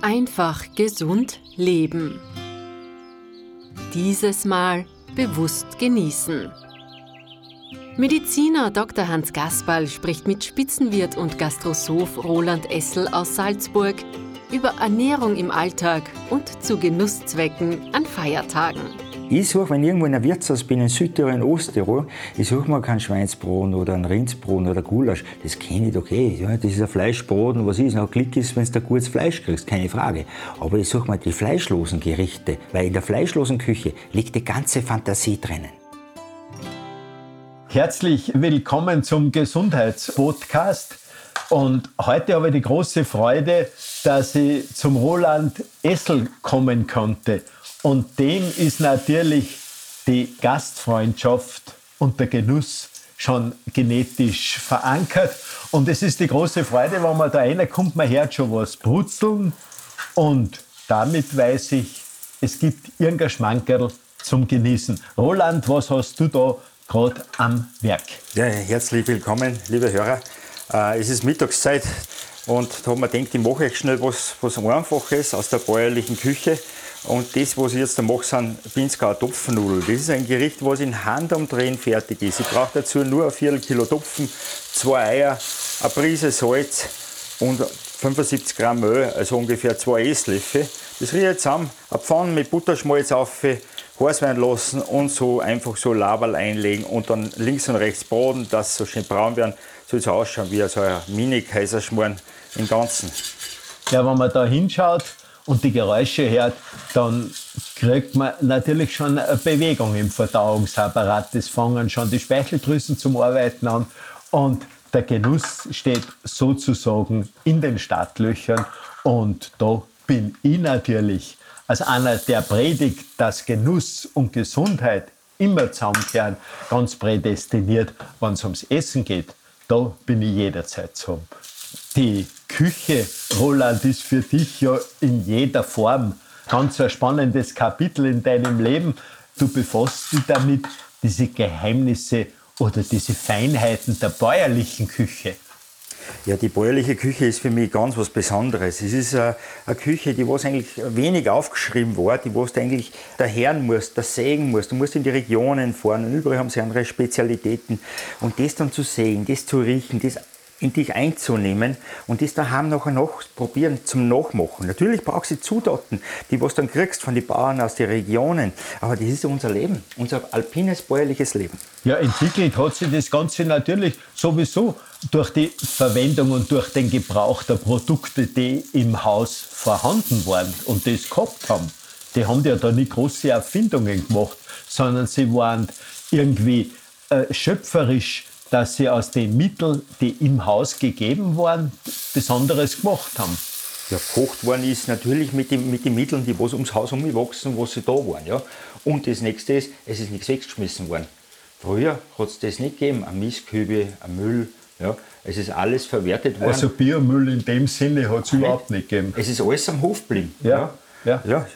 Einfach gesund leben. Dieses Mal bewusst genießen. Mediziner Dr. Hans Gasperl spricht mit Spitzenwirt und Gastrosoph Roland Essel aus Salzburg über Ernährung im Alltag und zu Genusszwecken an Feiertagen. Ich suche, wenn ich irgendwo in einem Wirtshaus bin, in Südtirol, in Osttirol, ich suche mir keinen Schweinsbraten oder einen Rindsbraten oder Gulasch. Das kenne ich doch eh. Ja, das ist ein Fleischbraten, was ist. Auch Glück ist, wenn du da gutes Fleisch kriegst, keine Frage. Aber ich suche mir die fleischlosen Gerichte, weil in der fleischlosen Küche liegt die ganze Fantasie drinnen. Herzlich willkommen zum Gesundheitspodcast. Und heute habe ich die große Freude, dass ich zum Roland Essel kommen konnte. Und dem ist natürlich die Gastfreundschaft und der Genuss schon genetisch verankert. Und es ist die große Freude, wenn man da reinkommt, man hört schon was brutzeln. Und damit weiß ich, es gibt irgendein Schmankerl zum Genießen. Roland, was hast du da gerade am Werk? Ja, herzlich willkommen, liebe Hörer. Äh, es ist Mittagszeit und da haben wir gedacht, ich mache euch schnell was, was Einfaches aus der bäuerlichen Küche. Und das, was ich jetzt mache, sind Pinzgauer Topfennudeln. Das ist ein Gericht, was in Handumdrehen fertig ist. Ich brauche dazu nur ein Viertel Kilo Topfen, zwei Eier, eine Prise Salz und 75 Gramm Öl, also ungefähr zwei Esslöffel. Das rühre ich zusammen, eine Pfanne mit Butterschmalz auf, werden lassen und so einfach so Laberl einlegen und dann links und rechts braten, dass sie so schön braun werden. Soll es ausschauen wie so ein Mini-Kaiserschmarrn im Ganzen. Ja, wenn man da hinschaut und die Geräusche hört, dann kriegt man natürlich schon Bewegung im Verdauungsapparat. Das fangen schon die Speicheldrüsen zum Arbeiten an und der Genuss steht sozusagen in den Startlöchern und da bin ich natürlich als einer, der predigt, dass Genuss und Gesundheit immer zusammenkehren, ganz prädestiniert, wenn es ums Essen geht. Da bin ich jederzeit zu Die Küche, Roland, ist für dich ja in jeder Form ganz ein spannendes Kapitel in deinem Leben. Du befasst dich damit, diese Geheimnisse oder diese Feinheiten der bäuerlichen Küche. Ja, die bäuerliche Küche ist für mich ganz was Besonderes. Es ist eine, eine Küche, die was eigentlich wenig aufgeschrieben war, die was du eigentlich daherren musst, da sägen musst. Du musst in die Regionen fahren und überall haben sie andere Spezialitäten. Und das dann zu sehen, das zu riechen, das in dich einzunehmen und das daheim nachher noch probieren zum Nachmachen. Natürlich brauchst du Zutaten, die was dann kriegst von den Bauern aus den Regionen, aber das ist unser Leben, unser alpines, bäuerliches Leben. Ja, entwickelt hat sich das Ganze natürlich sowieso durch die Verwendung und durch den Gebrauch der Produkte, die im Haus vorhanden waren und das gehabt haben. Die haben ja da nicht große Erfindungen gemacht, sondern sie waren irgendwie äh, schöpferisch dass sie aus den Mitteln, die im Haus gegeben waren, Besonderes gemacht haben. Ja, gekocht worden ist natürlich mit, dem, mit den Mitteln, die was ums Haus umgewachsen, was sie da waren. Ja. Und das nächste ist, es ist nichts weggeschmissen worden. Früher hat es das nicht gegeben, ein Mistkübe, ein Müll. Ja. Es ist alles verwertet worden. Also Biomüll in dem Sinne hat es überhaupt nicht gegeben. Es ist alles am Hof geblieben. Ja. Ja. ja.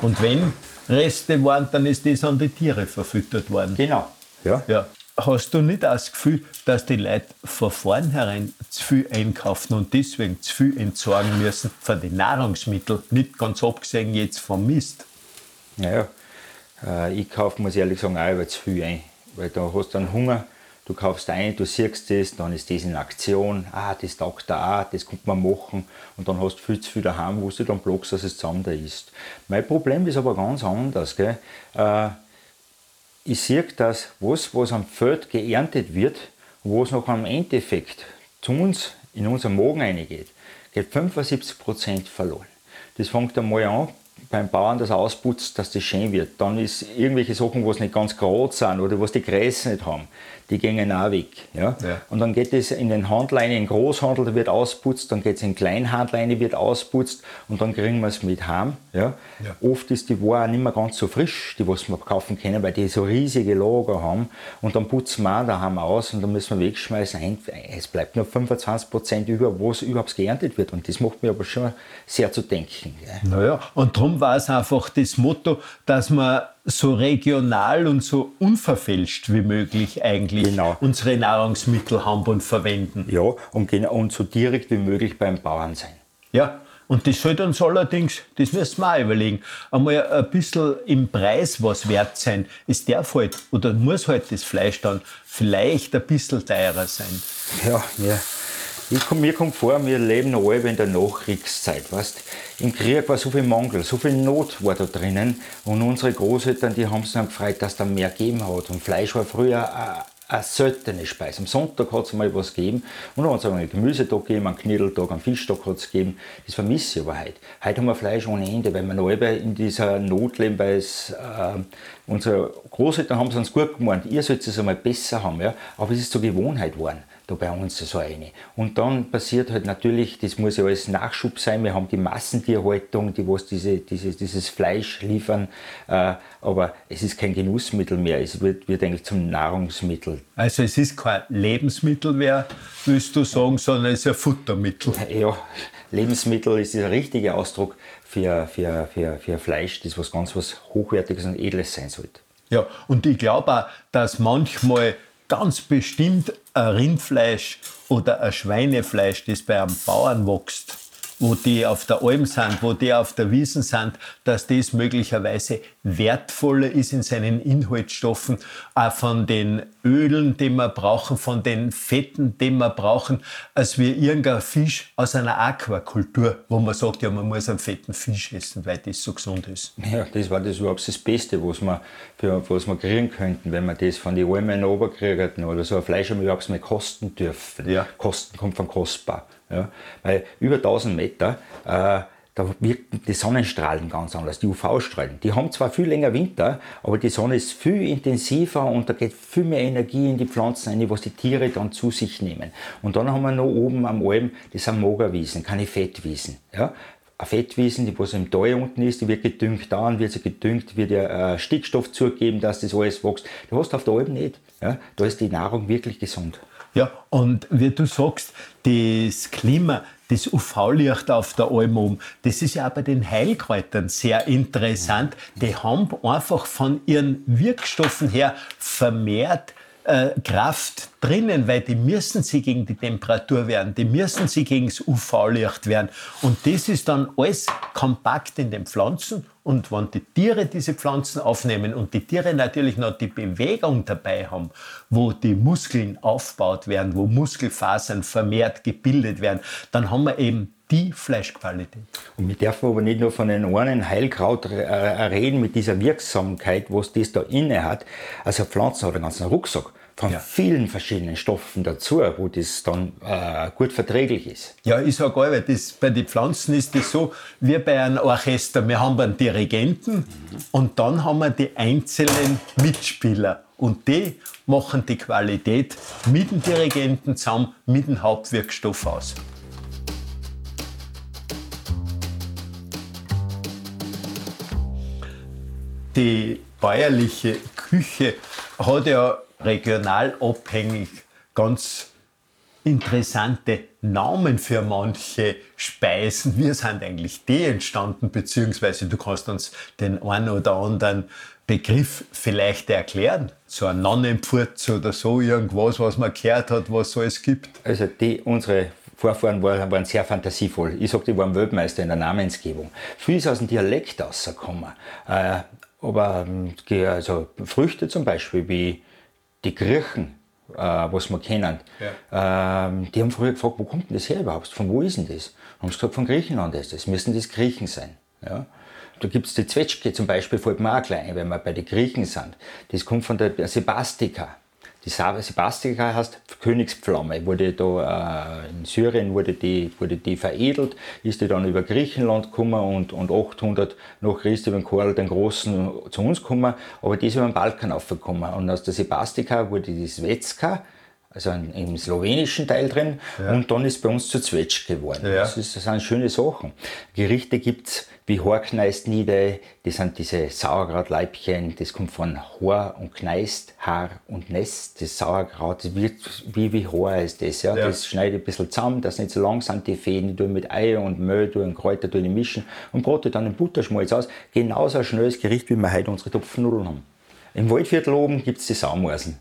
Und wenn Reste waren, dann ist das an die Tiere verfüttert worden. Genau. Ja. ja. Hast du nicht das Gefühl, dass die Leute von vornherein zu viel einkaufen und deswegen zu viel entsorgen müssen von den Nahrungsmitteln, nicht ganz abgesehen jetzt vom Mist? Naja, äh, ich kaufe, muss ich ehrlich sagen, auch über zu viel ein. Weil da hast du dann Hunger, du kaufst ein, du siehst das, dann ist das in Aktion, ah, das taugt da auch, das kann man machen und dann hast du viel zu viel daheim, wo du dann blockst, dass es zusammen da ist. Mein Problem ist aber ganz anders. Gell? Äh, ich sehe, dass was, was am Feld geerntet wird, was noch am Endeffekt zu uns in unseren Magen reingeht, geht 75% verloren. Das fängt einmal an beim Bauern, das ausputzt, dass das schön wird. Dann ist irgendwelche Sachen, was nicht ganz gerade sind oder was die Gräser nicht haben die gehen auch weg. Ja? ja? Und dann geht es in den Handel in den Großhandel, da wird ausputzt, dann geht es in den Kleinhandel rein, wird ausputzt und dann kriegen wir es mit heim. Ja? ja? Oft ist die Ware auch nicht mehr ganz so frisch, die was wir kaufen können, weil die so riesige Lager haben und dann putzen wir auch daheim aus und dann müssen wir wegschmeißen. Es bleibt nur 25 Prozent über, was überhaupt geerntet wird und das macht mir aber schon sehr zu denken. Ja? Naja, und darum war es einfach das Motto, dass man so regional und so unverfälscht wie möglich eigentlich genau. unsere Nahrungsmittel haben und verwenden. Ja, und, genau, und so direkt wie möglich beim Bauern sein. Ja, Und das sollte uns allerdings, das müssen wir auch überlegen, einmal ein bisschen im Preis was wert sein. Es darf halt oder muss halt das Fleisch dann vielleicht ein bisschen teurer sein. Ja, ja. Ich komm, mir kommt vor, wir leben alle in der Nachkriegszeit. Weißt? Im Krieg war so viel Mangel, so viel Not war da drinnen. Und unsere Großeltern, die haben sich dann gefreut, dass da mehr gegeben hat. Und Fleisch war früher eine seltene Speise. Am Sonntag hat es mal was gegeben und dann hat es einen Gemüsetag gegeben, einen Knödeltag, einen Fischtag hat es gegeben. Das vermisse ich aber heute. Heute haben wir Fleisch ohne Ende, weil wir noch in dieser Not leben, weil es, äh, unsere Großeltern haben es uns gut gemeint, ihr sollt es einmal besser haben, ja? aber es ist zur Gewohnheit geworden da bei uns so eine. Und dann passiert halt natürlich, das muss ja alles Nachschub sein, wir haben die Massentierhaltung, die was diese, diese, dieses Fleisch liefern, äh, aber es ist kein Genussmittel mehr, es wird, wird eigentlich zum Nahrungsmittel. Also es ist kein Lebensmittel mehr, willst du sagen, sondern es ist ein Futtermittel. Ja, Lebensmittel ist der richtige Ausdruck für, für, für, für Fleisch, das was ganz was Hochwertiges und Edles sein sollte. Ja, und ich glaube auch, dass manchmal ganz bestimmt ein Rindfleisch oder ein Schweinefleisch, das bei einem Bauern wächst, wo die auf der Alm sind, wo die auf der Wiesen sind, dass das möglicherweise wertvoller ist in seinen Inhaltsstoffen, auch von den Ölen, die wir brauchen, von den Fetten, die wir brauchen, als wie irgendein Fisch aus einer Aquakultur, wo man sagt, ja, man muss einen fetten Fisch essen, weil das so gesund ist. Ja, das war das überhaupt das Beste, was wir, was wir kriegen könnten, wenn wir das von den Almen runterkriegen oder so ein Fleisch haben wir überhaupt mal kosten dürfen. Ja. Kosten kommt von kostbar. Ja? Weil über 1000 Meter, äh, da wirken die Sonnenstrahlen ganz anders, die UV-Strahlen. Die haben zwar viel länger Winter, aber die Sonne ist viel intensiver und da geht viel mehr Energie in die Pflanzen ein, was die Tiere dann zu sich nehmen. Und dann haben wir noch oben am Alm, das sind Mogerwiesen, keine Fettwiesen. Ja? Eine Fettwiesen, die was im Tal unten ist, die wird gedüngt, dann wird sie gedüngt, wird ja äh, Stickstoff zugegeben, dass das alles wächst. Das hast du auf der Alm nicht. Ja? Da ist die Nahrung wirklich gesund. Ja, und wie du sagst, das Klima, das UV-Licht auf der Alm oben, das ist ja auch bei den Heilkräutern sehr interessant. Die haben einfach von ihren Wirkstoffen her vermehrt äh, Kraft drinnen, weil die müssen sie gegen die Temperatur wehren, die müssen sie gegen das UV-Licht wehren. Und das ist dann alles kompakt in den Pflanzen. Und wenn die Tiere diese Pflanzen aufnehmen und die Tiere natürlich noch die Bewegung dabei haben, wo die Muskeln aufgebaut werden, wo Muskelfasern vermehrt gebildet werden, dann haben wir eben die Fleischqualität. Und wir dürfen aber nicht nur von einem einen Heilkraut äh, reden mit dieser Wirksamkeit, was das da inne hat. Also Pflanzen hat einen ganzen Rucksack von ja. vielen verschiedenen Stoffen dazu, wo das dann äh, gut verträglich ist. Ja, ich sage auch, das, bei den Pflanzen ist das so wie bei einem Orchester. Wir haben einen Dirigenten mhm. und dann haben wir die einzelnen Mitspieler. Und die machen die Qualität mit dem Dirigenten zusammen, mit dem Hauptwirkstoff aus. die bäuerliche Küche hat ja regional abhängig ganz interessante Namen für manche Speisen. Wie sind eigentlich die entstanden? Beziehungsweise du kannst uns den einen oder anderen Begriff vielleicht erklären. So ein Nonnenpfurz oder so, irgendwas, was man gehört hat, was so es gibt. Also die, unsere Vorfahren waren, waren sehr fantasievoll. Ich sage, die waren Weltmeister in der Namensgebung. Viel ist aus dem Dialekt rausgekommen. Äh, aber ähm, also Früchte zum Beispiel, wie die Griechen, äh, was wir kennen, ja. ähm, die haben früher gefragt, wo kommt denn das her überhaupt? Von wo ist denn das? Haben sie gesagt, von Griechenland ist das. Müssen das Griechen sein. Ja? Da gibt es die Zwetschge zum Beispiel, fällt mir auch gleich wenn wir bei den Griechen sind. Das kommt von der Sebastika. Die Sebastika heißt Königspflaume, wurde da äh, in Syrien wurde die, wurde die veredelt, ist die dann über Griechenland gekommen und, und 800 nach Christi über Karl den Großen zu uns gekommen, aber die ist über den Balkan aufgekommen. Und aus der Sebastika wurde die Svetska, also im slowenischen Teil drin, ja. und dann ist bei uns zu Zwetsch geworden. Ja. Das, ist, das sind schöne Sachen. Gerichte gibt es wie Horkneist nieder, das sind diese Sauerkrautleibchen, das kommt von Hor und Kneist, Haar und Nest. Das Sauerkraut, das wird wie, wie Haar ist das, ja. ja. Das schneide ich ein bisschen zusammen, das nicht so lang sind die Fäden, die tue mit Eier und Mehl, tue und Kräuter tue ich mischen und brate dann in Butterschmalz aus. Genauso ein schnelles Gericht, wie wir heute unsere Topfennudeln haben. Im Waldviertel oben gibt es die Saumorsen.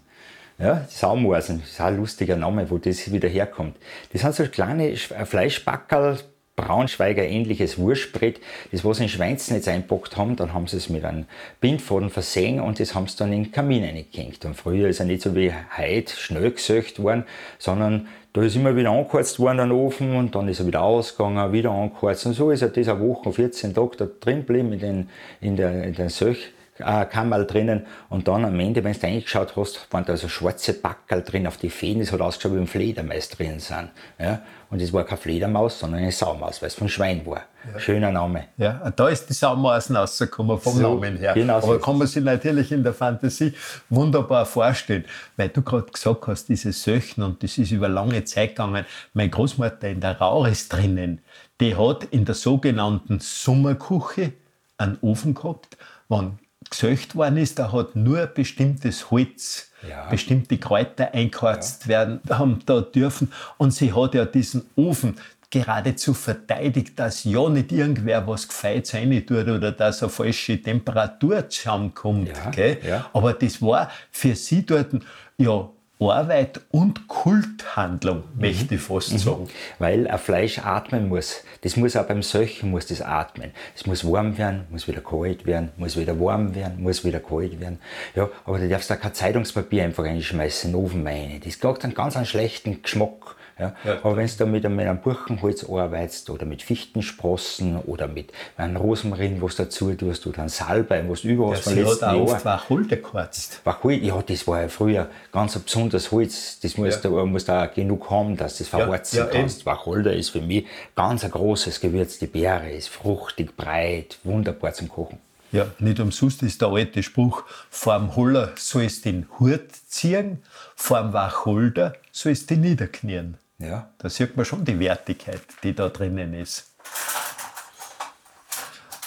Ja, das ist auch ein lustiger Name, wo das wieder herkommt. Das sind so kleine Fleischbackerl, Braunschweiger ähnliches Wurstbrett, das was in Schweinsnetz einpackt haben, dann haben sie es mit einem Bindfaden versehen und das haben sie dann in den Kamin eingehängt. Und früher ist er nicht so wie heute schnell gesöcht worden, sondern da ist immer wieder angeheizt worden, der Ofen, und dann ist er wieder ausgegangen, wieder angeheizt. Und so ist er diese Woche, 14 Tage da drin geblieben in den, in der, in den Söch äh, Kammerl drinnen und dann am Ende, wenn du reingeschaut hast, waren da so schwarze Backerl drin auf die Fäden, das hat ausgeschaut, wie ein Fledermaus drin sind. Ja? Und das war keine Fledermaus, sondern eine Saumaus, weil es von Schwein war. Ja. Schöner Name. Ja, da ist die Saumaus rausgekommen vom so, Namen her. Genau Aber kann man sich natürlich in der Fantasie wunderbar vorstellen. Weil du gerade gesagt hast, diese Söchen, und das ist über lange Zeit gegangen. Meine Großmutter in der Rauris drinnen, die hat in der sogenannten Sommerküche einen Ofen gehabt, wann gesöcht worden ist, da hat nur bestimmtes Holz, ja. bestimmte Kräuter eingeheizt ja. werden haben da dürfen. Und sie hat ja diesen Ofen geradezu verteidigt, dass ja nicht irgendwer was gefeit sein tut oder dass eine falsche Temperatur zusammenkommt. Ja, ja. Aber das war für sie dort ja Arbeit und Kulthandlung, mhm. möchte ich fast mhm. sagen. Weil ein Fleisch atmen muss. Das muss auch beim Söchen muss das atmen. Es muss warm werden, muss wieder kalt werden, muss wieder warm werden, muss wieder kalt werden. Ja, aber du darfst da kein Zeitungspapier einfach reinschmeißen, in den Ofen rein. Das kriegt einen ganz einen schlechten Geschmack. Ja? ja aber wenn du mit einem Buchenholz arbeitest oder mit Fichtensprossen oder mit einem Rosmarin, was dazu tust, oder einem Salbei, was du überall von letzten Jahr... oft Wacholder geheizt. Wacholder, ja, das war ja früher ganz ein besonderes Holz. Das musst ja. du musst auch genug haben, dass du das verheizen ja, ja, kannst. Eben. Wacholder ist für mich ganz ein großes Gewürz. Die Beere ist fruchtig, breit, wunderbar zum Kochen. Ja, nicht umsonst ist der alte Spruch, vorm Holler sollst den Hut ziehen, vorm Wacholder sollst du niederknien. Ja, da sieht man schon die Wertigkeit, die da drinnen ist.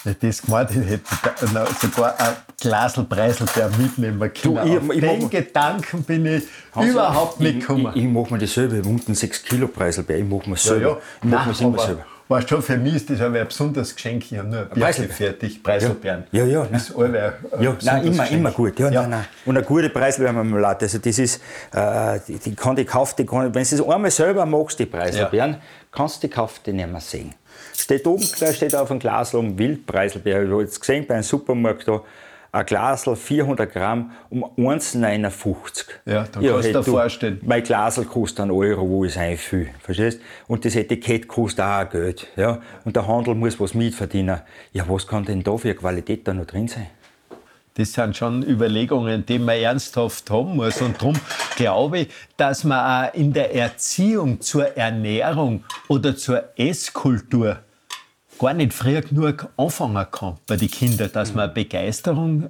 Nicht das gemeint, ich hätte sogar ein Glasl Preiselbeer mitnehmen können. Du, ich, Auf ich den Gedanken bin ich also, überhaupt nicht gekommen. Ich, ich, mache mir das selber, unten 6 Kilo Preiselbeer, ich mache mir selber. Ja, ja. Ich mache mir immer selber. Weißt schon, für mich ist das aber ein besonderes Geschenk. Ich habe nur Birke fertig, Preiselbeeren. Ja, ja. ja das ist alle ja, nein, immer, Geschenk. immer gut. Ja, ja. Nein, nein. Und eine gute Preiselbeermarmelade, also das ist, äh, die, die kann die kauft, die kann, wenn du das einmal selber magst, die Preiselbeeren, ja. kannst du die kaufen, die nicht mehr sehen. Steht oben, da steht auf dem Glas oben Wildpreiselbeer. Ich habe jetzt gesehen bei einem Supermarkt da, ein Glasl 400 Gramm um 1,59. Ja, dann ja, kannst du dir vorstellen. Mein Glasl kostet einen Euro, wo ich einfülle. Verstehst? Und das Etikett kostet auch Geld. Ja? Und der Handel muss was mitverdienen. Ja, was kann denn da für Qualität da noch drin sein? Das sind schon Überlegungen, die man ernsthaft haben muss. Und darum glaube ich, dass man auch in der Erziehung zur Ernährung oder zur Esskultur gar nicht früh genug anfangen kann bei den Kindern, dass man Begeisterung,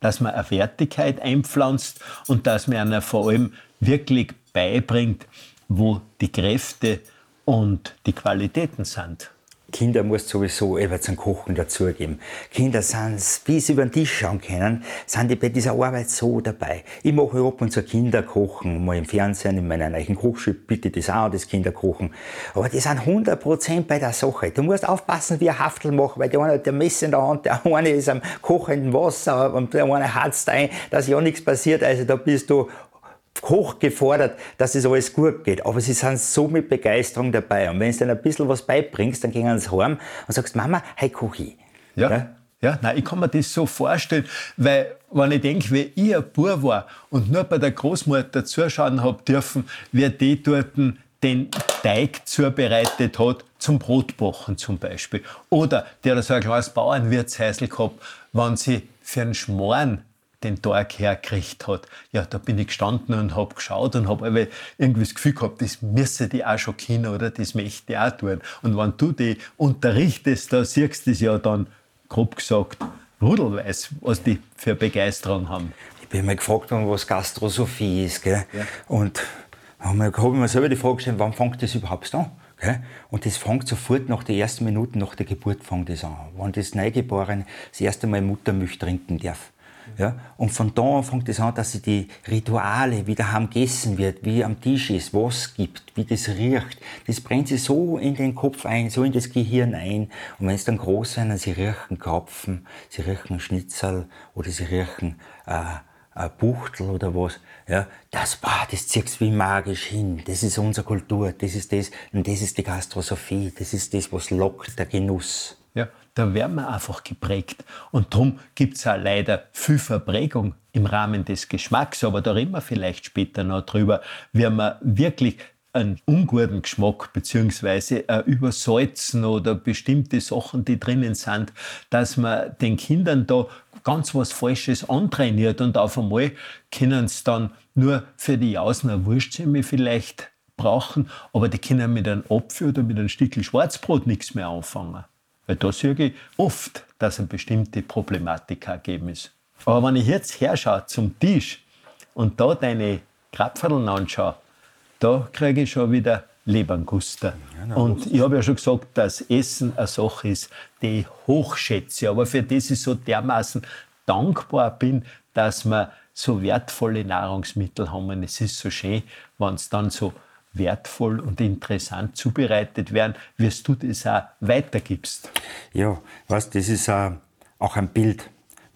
dass man eine Wertigkeit einpflanzt und dass man ihnen vor allem wirklich beibringt, wo die Kräfte und die Qualitäten sind. Kinder muss sowieso etwas zum Kochen dazugeben. Kinder sind, wie sie über den Tisch schauen können, sind die bei dieser Arbeit so dabei. Ich mache ab und zu Kinderkochen, mal im Fernsehen, in meiner neuen Kochschule bitte das auch, das Kinderkochen. Aber die sind 100% bei der Sache. Du musst aufpassen, wie ein Haftel machen, weil der eine hat der Messer in der Hand, der eine ist am kochenden Wasser und der eine hat's ein, dass ja nichts passiert. Also da bist du hoch gefordert, dass es alles gut geht. Aber sie sind so mit Begeisterung dabei. Und wenn du ihnen ein bisschen was beibringst, dann gehen sie heim und sagst, Mama, hey, koch ich. Ja. ja? Ja, nein, ich kann mir das so vorstellen, weil wenn ich denke, wie ich ein Bub war und nur bei der Großmutter zuschauen habe dürfen, wie die dort den Teig zubereitet hat, zum Brotbachen zum Beispiel. Oder der hat so ein kleines Bauernwirtshäusl gehabt, wenn sie für einen Schmoren den Tag hergekriegt hat. Ja, da bin ich gestanden und habe geschaut und habe irgendwie das Gefühl gehabt, das müsse die auch schon kennen oder das möchte ich auch tun. Und wenn du die unterrichtest, da siehst du das ja dann, grob gesagt, rudelweiß, was die für Begeisterung haben. Ich bin mal gefragt worden, was Gastrosophie ist. Gell? Ja. Und habe ich mir selber die Frage gestellt, wann fängt das überhaupt an? Okay? Und das fängt sofort nach den ersten Minuten nach der Geburt fängt das an. Wenn das Neugeborene das erste Mal Muttermilch trinken darf. Ja? Und von da an fängt es an, dass sie die Rituale, wie daheim gegessen wird, wie am Tisch ist, was gibt, wie das riecht, das brennt sie so in den Kopf ein, so in das Gehirn ein. Und wenn es dann groß sind, sie riechen Krapfen, sie riechen Schnitzel oder sie riechen äh, ein Buchtel oder was, ja, das, boah, das ziehst wie magisch hin. Das ist unsere Kultur, das ist das, und das ist die Gastrosophie, das ist das, was lockt, der Genuss. Da werden wir einfach geprägt. Und darum gibt es auch leider viel Verprägung im Rahmen des Geschmacks, aber da reden wir vielleicht später noch drüber, wie man wirklich einen unguten Geschmack beziehungsweise äh, übersalzen oder bestimmte Sachen, die drinnen sind, dass man den Kindern da ganz was Falsches antrainiert und auf einmal können sie dann nur für die Jausner Wurstsemmel vielleicht brauchen, aber die können mit einem Apfel oder mit einem Stückchen Schwarzbrot nichts mehr anfangen. Weil da sehe ich oft, dass eine bestimmte Problematik gegeben ist. Aber wenn ich jetzt herschaue zum Tisch und da deine Krapferln anschaue, da kriege ich schon wieder Leberguster. Ja, und ich habe ja schon gesagt, dass Essen eine Sache ist, die ich hochschätze, aber für das ich so dermaßen dankbar bin, dass wir so wertvolle Nahrungsmittel haben. Und es ist so schön, wenn es dann so wertvoll und interessant zubereitet werden, wie du das auch weitergibst. Ja, was, das ist auch ein Bild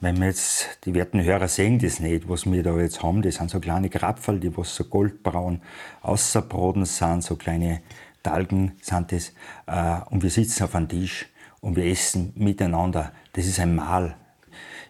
wenn wir jetzt, die werten Hörer sehen das nicht, was wir da jetzt haben, das sind so kleine Krapferl, die was so goldbraun außerbroten sind, so kleine Talgen sind das. Äh, und wir sitzen auf einem Tisch und wir essen miteinander. Das ist ein Mahl.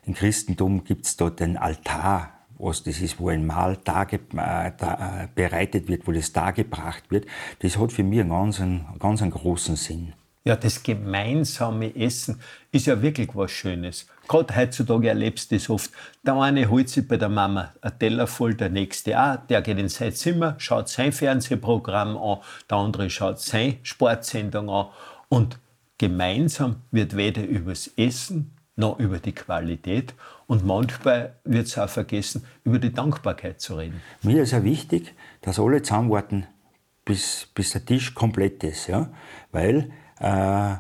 Im Christentum gibt es dort den Altar, was das ist, wo ein Mahl darge, äh, da, äh, bereitet wird, wo das dargebracht wird. Das hat für mich einen ganz, einen, ganz einen großen Sinn. Ja, das gemeinsame Essen ist ja wirklich was Schönes. Gerade heutzutage erlebst du das oft. Der eine holt sich bei der Mama einen Teller voll, der nächste auch. Der geht in sein Zimmer, schaut sein Fernsehprogramm an, der andere schaut seine Sportsendung an. Und gemeinsam wird weder übers Essen noch über die Qualität und manchmal wird es auch vergessen, über die Dankbarkeit zu reden. Mir ist ja wichtig, dass alle zusammenwarten, bis, bis der Tisch komplett ist. Ja? Weil äh,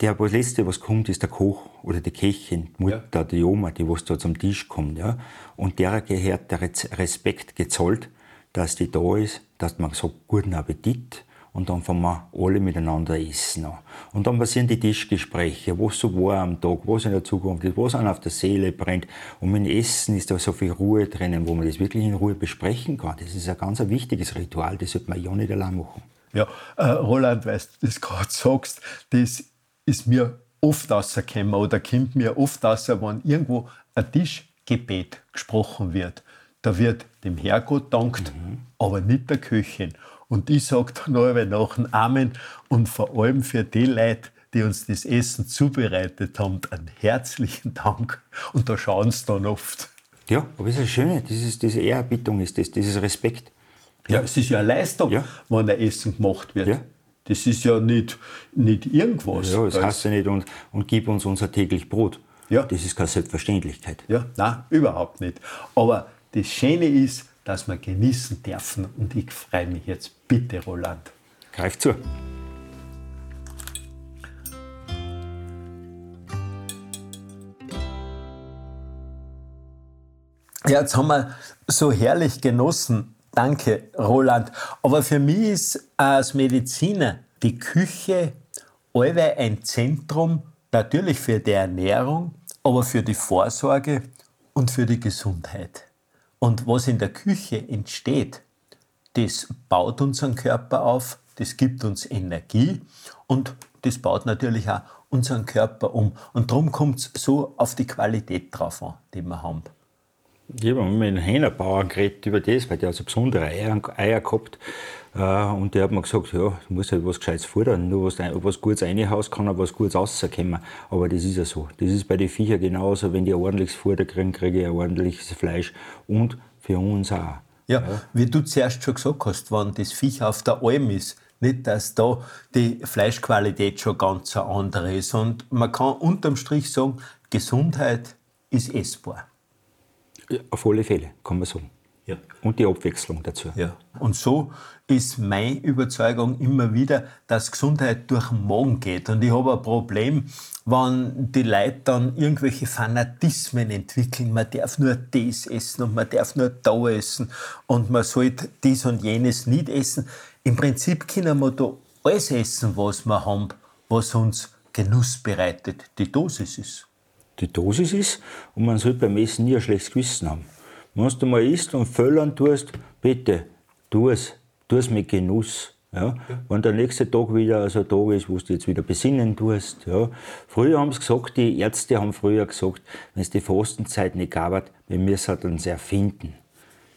der was Letzte, was kommt, ist der Koch oder die Köchin, die Mutter, ja. die Oma, die was da zum Tisch kommt. Ja? Und der gehört der Respekt gezollt, dass die da ist, dass man sagt, guten Appetit und dann fangen wir alle miteinander essen. Und dann passieren die Tischgespräche, was so war am Tag, was in der Zukunft ist, was einem auf der Seele brennt. Und mit dem Essen ist da so viel Ruhe drinnen, wo man das wirklich in Ruhe besprechen kann. Das ist ein ganz wichtiges Ritual, das sollte man ja nicht allein machen. Ja, äh, Roland, weil du das gerade sagst, das ist mir oft rausgekommen oder kommt mir oft raus, wenn irgendwo ein Tischgebet gesprochen wird. Da wird dem Herrgott dankt, mhm. aber nicht der Köchin. Und ich sage dann alle nach dem Amen und vor allem für die Leute, die uns das Essen zubereitet haben, einen herzlichen Dank. Und da schauen sie dann oft. Ja, aber das ist das Schöne, dieses, diese Ehrerbietung ist das, dieses Respekt. Ja, es ist ja eine Leistung, ja. wenn ein Essen gemacht wird. Ja. Das ist ja nicht, nicht irgendwas. Ja, das, das heißt ja nicht, und, und gib uns unser täglich Brot. Ja. Das ist keine Selbstverständlichkeit. Ja, nein, überhaupt nicht. Aber das Schöne ist, dass wir genießen dürfen. Und ich freue mich jetzt. Bitte, Roland. Greif zu. Ja, jetzt haben wir so herrlich genossen, Danke, Roland. Aber für mich ist als Mediziner die Küche allweil ein Zentrum, natürlich für die Ernährung, aber für die Vorsorge und für die Gesundheit. Und was in der Küche entsteht, das baut unseren Körper auf, das gibt uns Energie und das baut natürlich auch unseren Körper um. Und darum kommt es so auf die Qualität drauf an, die wir haben. Ich habe mit einem Hähnerbauer geredet über das, weil der hat so besondere Eier, Eier gehabt. Äh, und der hat mir gesagt, ja, du musst halt was Gescheites fordern. Nur was, was Gutes reinhaust, kann auch was Gutes rauskommen. Aber das ist ja so. Das ist bei den Viechern genauso. Wenn die ein ordentliches Futter kriegen, kriege ich ein ordentliches Fleisch. Und für uns auch. Ja, ja, wie du zuerst schon gesagt hast, wenn das Viech auf der Alm ist, nicht, dass da die Fleischqualität schon ganz eine andere ist. Und man kann unterm Strich sagen, Gesundheit ist essbar. Auf alle Fälle, kann man sagen. Ja. Und die Abwechslung dazu. Ja. Und so ist meine Überzeugung immer wieder, dass Gesundheit durch den Magen geht. Und ich habe ein Problem, wenn die Leute dann irgendwelche Fanatismen entwickeln. Man darf nur das essen und man darf nur da essen und man sollte dies und jenes nicht essen. Im Prinzip können wir da alles essen, was wir haben, was uns Genuss bereitet. Die Dosis ist die Dosis ist und man sollte beim Essen nie ein schlechtes Gewissen haben. Wenn du mal isst und föllern tust, bitte, tu es. Tu es mit Genuss. Ja? Wenn der nächste Tag wieder so ein Tag ist, wo du jetzt wieder besinnen tust. Ja? Früher haben sie gesagt, die Ärzte haben früher gesagt, wenn es die Fastenzeit nicht gab, wir müssen uns erfinden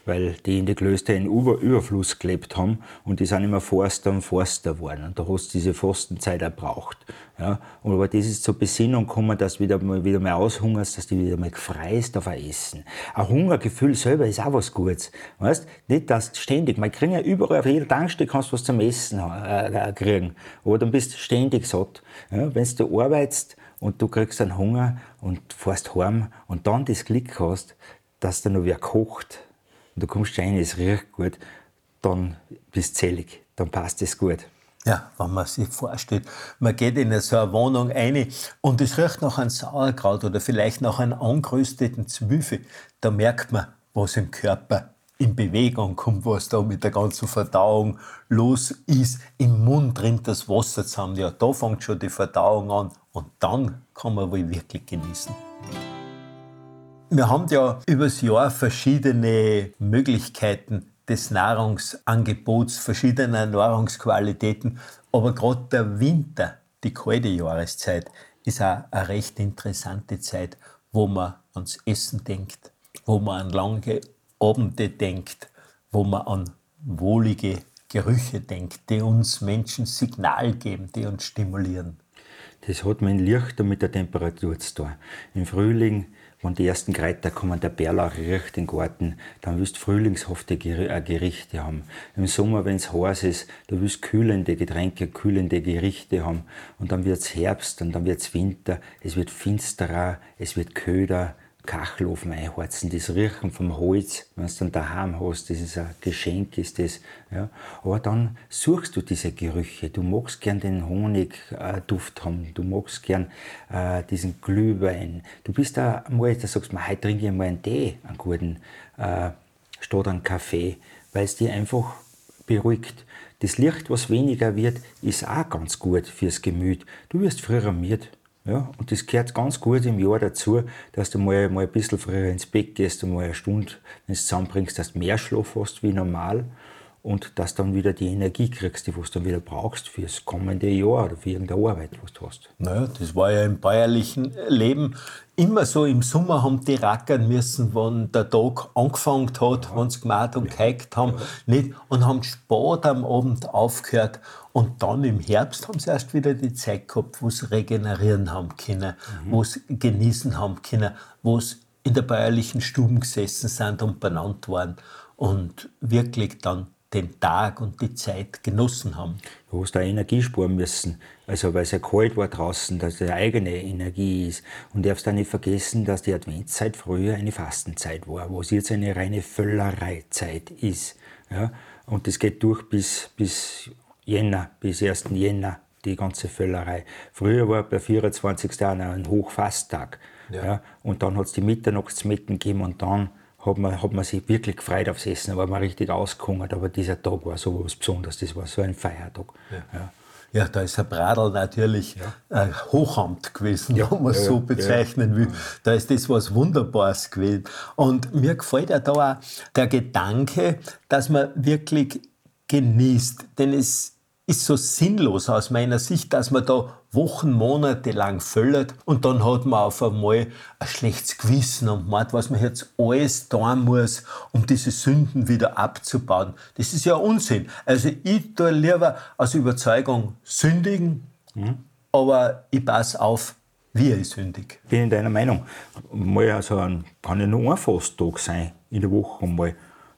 weil die in die Klöster in Über Überfluss gelebt haben und die sind immer Forster und Forster geworden. Und da hast du diese Fastenzeit erbraucht. Ja? Und aber das ist zur Besinnung gekommen, dass du wieder mal, wieder mal aushungerst, dass du wieder mal gefreist auf ein Essen. Ein Hungergefühl selber ist auch was Gutes. Weißt? Nicht, dass du ständig, man kriegt ja überall, auf jeder Tankstelle kannst du was zum Essen äh, äh, kriegen. Aber dann bist du ständig satt. Ja? Wenn du arbeitest und du kriegst einen Hunger und fährst heim und dann das Glück hast, dass da noch wer kocht, und du kommst rein, es riecht gut, dann bist du zählig, dann passt es gut. Ja, wenn man sich vorstellt, man geht in so eine Wohnung rein und es riecht nach einem Sauerkraut oder vielleicht nach einem angerösteten Zwiebel, da merkt man, was im Körper in Bewegung kommt, was da mit der ganzen Verdauung los ist. Im Mund rinnt das Wasser zusammen. Ja, da fängt schon die Verdauung an und dann kann man wohl wirklich genießen. Wir haben ja übers Jahr verschiedene Möglichkeiten des Nahrungsangebots, verschiedener Nahrungsqualitäten. Aber gerade der Winter, die kalte Jahreszeit, ist auch eine recht interessante Zeit, wo man ans Essen denkt, wo man an lange Abende denkt, wo man an wohlige Gerüche denkt, die uns Menschen Signal geben, die uns stimulieren. Das hat man in Lichter mit der Temperatur zu tun. Im Frühling wenn die ersten Kräuter kommen, der Bärlauch riecht den Garten, dann willst du frühlingshafte äh, Gerichte haben. Im Sommer, wenn es heiß ist, du willst kühlende Getränke, kühlende Gerichte haben. Und dann wird es Herbst und dann wird es Winter, es wird finsterer, es wird köder, Kachelofen einheizen, das Riechen vom Holz, wenn du dann daheim hast, das ist ein Geschenk, ist das. Ja. Aber dann suchst du diese Gerüche. Du magst gern den Honigduft haben, du magst gern äh, diesen Glühwein. Du bist da mal, da sagst du, heute trinke ich mal einen Tee, einen guten, äh, statt einen Kaffee, weil es dir einfach beruhigt. Das Licht, was weniger wird, ist auch ganz gut fürs Gemüt. Du wirst früher müde. Ja, und das gehört ganz gut im Jahr dazu, dass du mal, mal ein bisschen früher ins Bett gehst, und mal eine Stunde, wenn du zusammenbringst, dass du mehr Schlaf hast wie normal und dass dann wieder die Energie kriegst, die du dann wieder brauchst fürs kommende Jahr oder für irgendeine Arbeit, was du hast. Naja, das war ja im bäuerlichen Leben immer so. Im Sommer haben die rackern müssen, wenn der Tag angefangen hat, ja. wenn sie gemacht und geheikt haben, ja. nicht? und haben spät am Abend aufgehört. Und dann im Herbst haben sie erst wieder die Zeit gehabt, wo sie regenerieren haben können, mhm. wo sie genießen haben können, wo sie in der bäuerlichen Stuben gesessen sind und benannt waren und wirklich dann den Tag und die Zeit genossen haben. Du hast da Energie sparen müssen, also weil es ja kalt war draußen, dass es eigene Energie ist. Und du darfst auch nicht vergessen, dass die Adventszeit früher eine Fastenzeit war, wo es jetzt eine reine Völlereizeit ist. Ja? Und das geht durch bis, bis Jänner, bis 1. Jänner, die ganze Völlerei. Früher war bei 24. Januar ein Hochfasttag. Ja. ja. und dann hat es die Mitternachtsmetten gegeben und dann hat man, hat man sich wirklich gefreut aufs Essen, war man richtig ausgehungert, aber dieser Tag war so was Besonderes, das war so ein Feiertag. Ja. Ja. Ja, da ist ein Bradl natürlich ja. ein Hochamt gewesen, ja, wenn man es ja, so bezeichnen will. Da ist das was Wunderbares gewesen. Und mir gefällt ja da auch der Gedanke, dass man wirklich genießt. Denn es ist so sinnlos aus meiner Sicht, dass man da Wochen, Monate lang völlert und dann hat man auf einmal ein schlechtes Gewissen und meint, was man jetzt alles tun muss, um diese Sünden wieder abzubauen. Das ist ja Unsinn. Also ich tue lieber aus Überzeugung sündigen, mhm. aber ich passe auf, wie ich sündig. Ich bin in deiner Meinung. Mal also ein, kann ja nur ein Fasttag sein in der Woche mal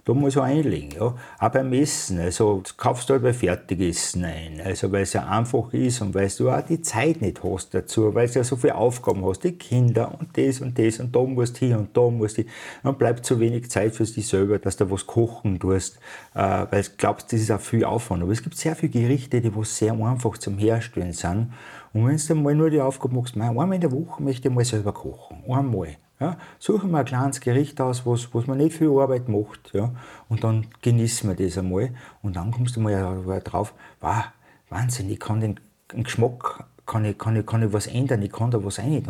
da muss man einlegen. Ja. Auch beim Essen, also kaufst du halt bei Fertigessen ein, also weil es ja einfach ist und weil du auch die Zeit nicht hast dazu, weil du ja so viele Aufgaben hast, die Kinder und das und das und da musst du hier und da musst du, dann bleibt zu wenig Zeit für dich selber, dass du was kochen tust, äh, weil du glaubst, das ist auch viel Aufwand. Aber es gibt sehr viele Gerichte, die sehr einfach zum Herstellen sind. Und wenn du mal nur die Aufgabe machst, einmal in der Woche möchte ich mal selber kochen, einmal ja, suchen wir ein kleines Gericht aus, was, was man nicht viel Arbeit macht. Ja, und dann genießen wir das einmal. Und dann kommst du mal drauf, wow, Wahnsinn, ich kann den, Geschmack kann ich, kann, ich, kann ich was ändern, ich kann da was rein.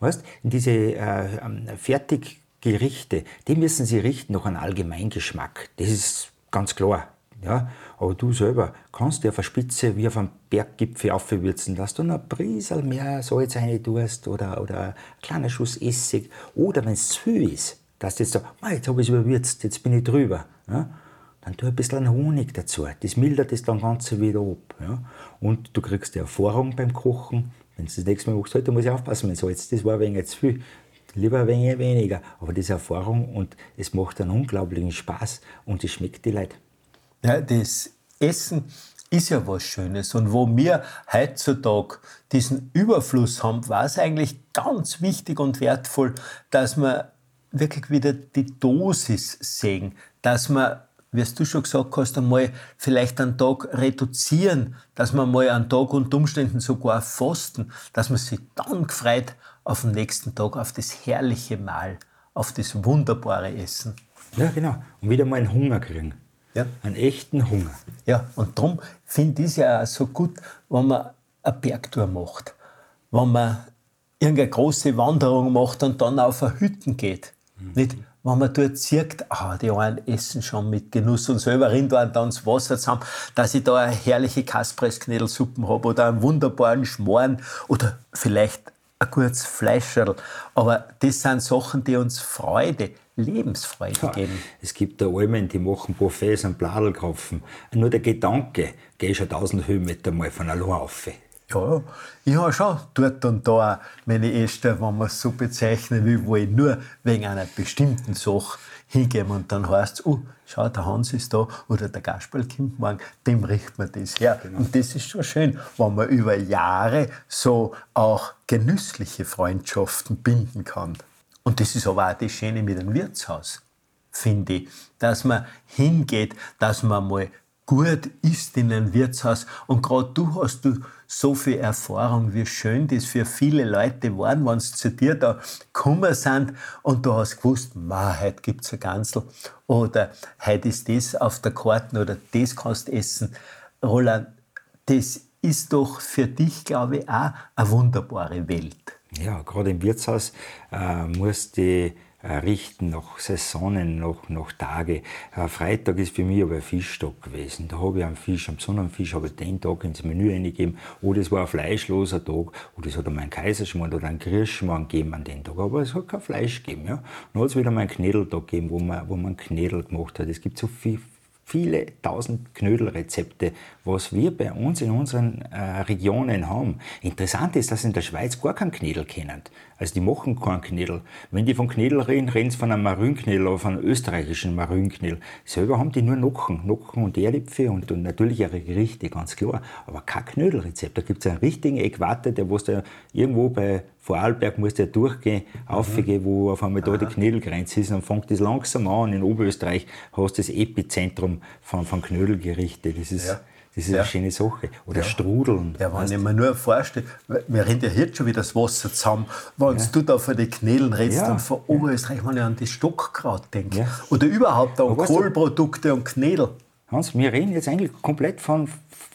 Weißt in diese äh, ähm, fertig Gerichte, die müssen sie richten nach einem Allgemeingeschmack. Das ist ganz klar. Ja? Aber du selber kannst dir auf eine Spitze wie auf einem Berggipfel aufwürzen, dass du noch ein Briesel mehr Salz rein tust oder, oder ein kleiner Schuss Essig. Oder wenn es zu viel ist, dass du jetzt sagst, jetzt habe ich es überwürzt, jetzt bin ich drüber. Ja? Dann tu ein bisschen Honig dazu. Das mildert das dann Ganze wieder ab. Ja? Und du kriegst die Erfahrung beim Kochen. Wenn du das nächste Mal machst, halt, dann muss ich aufpassen mit Salz. Das war wenig zu viel. Lieber ein wenig weniger. Aber das ist Erfahrung und es macht einen unglaublichen Spaß und es schmeckt die Leute. Ja, das Essen ist ja was Schönes. Und wo wir heutzutage diesen Überfluss haben, war es eigentlich ganz wichtig und wertvoll, dass wir wirklich wieder die Dosis sehen, dass wir wie du schon gesagt hast, einmal vielleicht einen Tag reduzieren, dass man mal einen Tag unter Umständen sogar fasten, dass man sich dann gefreut auf den nächsten Tag, auf das herrliche Mahl, auf das wunderbare Essen. Ja, genau. Und wieder mal einen Hunger kriegen. Ja. Einen echten Hunger. Ja, und darum finde ich es ja auch so gut, wenn man eine Bergtour macht. Wenn man irgendeine große Wanderung macht und dann auf eine Hütten geht. Mhm. Nicht? wenn man dort sieht, ah, die einen essen schon mit Genuss und selber rinnt dann ins Wasser zusammen, dass ich da eine herrliche Kaspressknädelsuppen habe oder einen wunderbaren Schmoren oder vielleicht ein gutes Fleischerl. Aber das sind Sachen, die uns Freude, Lebensfreude ja, geben. Es gibt da Almen, die machen Buffets und Bladelkropfen. Nur der Gedanke, geh schon tausend Höhenmeter mal von allein auf. Ja, ich habe schon dort und da meine Äste, wenn man es so bezeichnen will, wo ich nur wegen einer bestimmten Sache hingehe und dann heißt es, oh, schau, der Hans ist da oder der Gasperl kommt morgen, dem richtet man das her. Genau. Und das ist schon schön, wenn man über Jahre so auch genüssliche Freundschaften binden kann. Und das ist aber auch das Schöne mit einem Wirtshaus, finde ich, dass man hingeht, dass man mal gut ist in einem Wirtshaus. Und gerade du hast du so viel Erfahrung, wie schön das für viele Leute war, wenn sie zu dir da gekommen sind und du hast gewusst, ma, heute gibt es ein Ganzel oder heute ist das auf der Karte oder das kannst du essen. Roland, das ist doch für dich, glaube ich, auch eine wunderbare Welt. Ja, gerade im Wirtshaus äh, muss die äh, richten nach Saisonen, nach, nach Tage. Äh, Freitag ist für mich aber ein Fischtag gewesen. Da habe ich einen Fisch, am Sonnenfisch habe ich den Tag ins Menü eingegeben. Oder es war ein fleischloser Tag. Oder es hat einmal einen Kaiserschmarrn oder einen Kirschmarrn gegeben an den Tag. Aber es hat kein Fleisch gegeben. Ja. Dann hat es wieder mal einen Knädeltag gegeben, wo man, wo man Knädel gemacht hat. Es gibt so viel, viele tausend Knödelrezepte, was wir bei uns in unseren äh, Regionen haben. Interessant ist, dass in der Schweiz gar keinen Knödel kennen. Also die machen keinen Knödel. Wenn die von Knödel reden, reden sie von einem Marünknödel oder von einem österreichischen Marünknödel. Selber haben die nur Nocken, Nocken und Erdäpfel und, und natürlich ihre Gerichte, ganz klar. Aber kein Knödelrezept. Da gibt es einen richtigen Äquator, der was da irgendwo bei Vorarlberg muss der durchgehen, mhm. aufgehen, wo auf einmal da die Knödelgrenze ist. Und dann fängt das langsam an. In Oberösterreich hast du das Epizentrum von, von Knödelgerichte. Das ist, ja. Das ist ja. eine schöne Sache. Oder ja. Strudeln. Ja, wenn ich mir nur vorstelle, wir reden ja jetzt schon wieder das Wasser zusammen, wenn ja. du da von den Knädeln redest ja. und von Oberösterreich, wenn ich an das Stockkraut denke. Oder überhaupt an Kohlprodukte und Knädel. Hans, wir reden jetzt eigentlich komplett von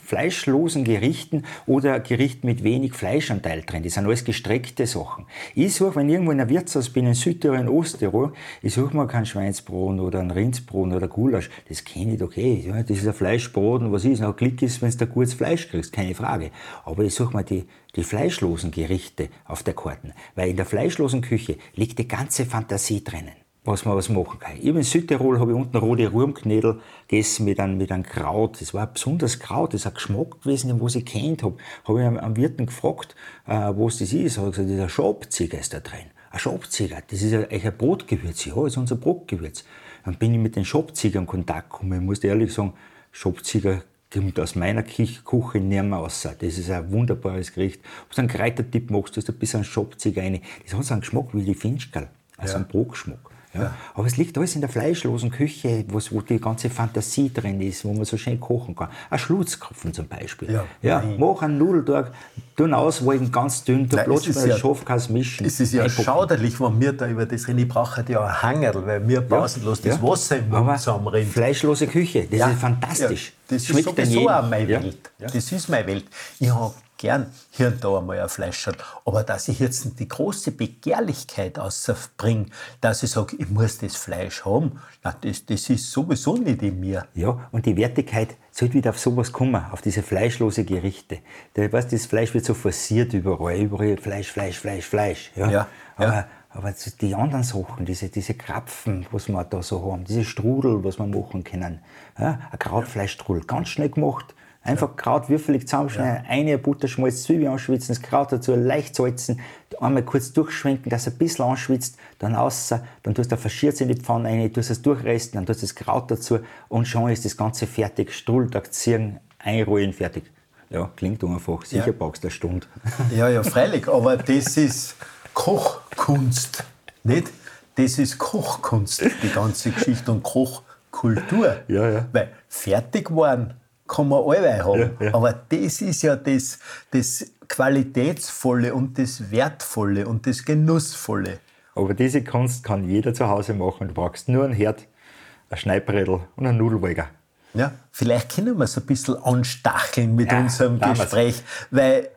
fleischlosen Gerichten oder Gerichten mit wenig Fleischanteil drin. Das sind alles gestreckte Sachen. Ich suche, wenn ich irgendwo in einer Wirtshaus bin, in Südtirol, in Osttirol, ich suche mir keinen Schweinsbraten oder einen Rindsbraten oder Gulasch. Das kenne ich okay. Ja, das ist ein Fleischbraten, was ist? Auch Klick ist, wenn du da gutes Fleisch kriegst, keine Frage. Aber ich suche mir die, die fleischlosen Gerichte auf der Karten. Weil in der fleischlosen Küche liegt die ganze Fantasie drinnen was man was machen kann. Ich in Südtirol habe ich unten rote Ruhmknädel gegessen mit einem, mit einem Kraut. Das war ein besonderes Kraut, das ist ein Geschmack gewesen, den was ich kennt habe. Habe ich am Wirten gefragt, äh, was das ist. Habe gesagt, das ist ein Schopziger ist da drin. Ein Schopziger, das ist eigentlich ein Brotgewürz. Ja, das ist unser Brotgewürz. Dann bin ich mit den Schopzigern in Kontakt gekommen. Ich muss ehrlich sagen, Schopziger kommt aus meiner Küche nicht mehr raus. Das ist ein wunderbares Gericht. Ob du einen Kräutertipp machst, du hast ein bisschen Schopziger rein. Das hat so einen Geschmack wie die Finchkerl. Also ja. einen Brotgeschmack. Ja. Aber es liegt alles in der fleischlosen Küche, wo die ganze Fantasie drin ist, wo man so schön kochen kann. Ein Schlutzkopfen zum Beispiel. Ja, ja, mach einen Nudeltag, tun auswolken, ganz dünn, du plotzt bei ja, Schafkas mischen. Es ist ja Einpuppen. schauderlich, wenn wir da über das reden. Ich brauche ja ein Hangerl, weil wir pausenlos ja, das Wasser im Mund zusammenrennen. Fleischlose Küche, das ist fantastisch. Das Schmeckt ist sowieso auch meine Welt. Das ist meine Welt. Ich habe gern hier und da einmal ein Fleisch Aber dass ich jetzt die große Begehrlichkeit ausbringe, dass ich sage, ich muss das Fleisch haben, na, das, das ist sowieso nicht in mir. Ja, und die Wertigkeit sollte wieder auf sowas kommen, auf diese fleischlose Gerichte. Da, weißt, das Fleisch wird so forciert überall, überall Fleisch, Fleisch, Fleisch, Fleisch. Ja, ja, aber, ja. aber die anderen Sachen, diese, diese Krapfen, was wir da so haben, diese Strudel, was wir machen können, ja, ein Krautfleischstrudel, ganz schnell gemacht, Einfach. Kraut würfelig zusammenschneiden, ja. eine Butterschmalz, Zwiebel anschwitzen, das Kraut dazu leicht salzen, einmal kurz durchschwenken, dass es ein bisschen anschwitzt, dann raus, dann tust du ein Verschirz in die Pfanne rein, tust es durchresten, dann tust du das Kraut dazu und schon ist das Ganze fertig. Strudeltag ziehen, einrollen, fertig. Ja, klingt einfach. Sicher ja. brauchst du eine Stunde. Ja, ja, freilich, aber das ist Kochkunst, nicht? Das ist Kochkunst, die ganze Geschichte und Kochkultur. Ja, ja. Weil fertig waren kann man alle haben. Ja, ja. Aber das ist ja das, das Qualitätsvolle und das Wertvolle und das Genussvolle. Aber diese Kunst kann jeder zu Hause machen. Du brauchst nur einen Herd, ein Schneidbredel und einen Nudelweiger. Ja, vielleicht können wir es ein bisschen anstacheln mit ja, unserem Gespräch, weil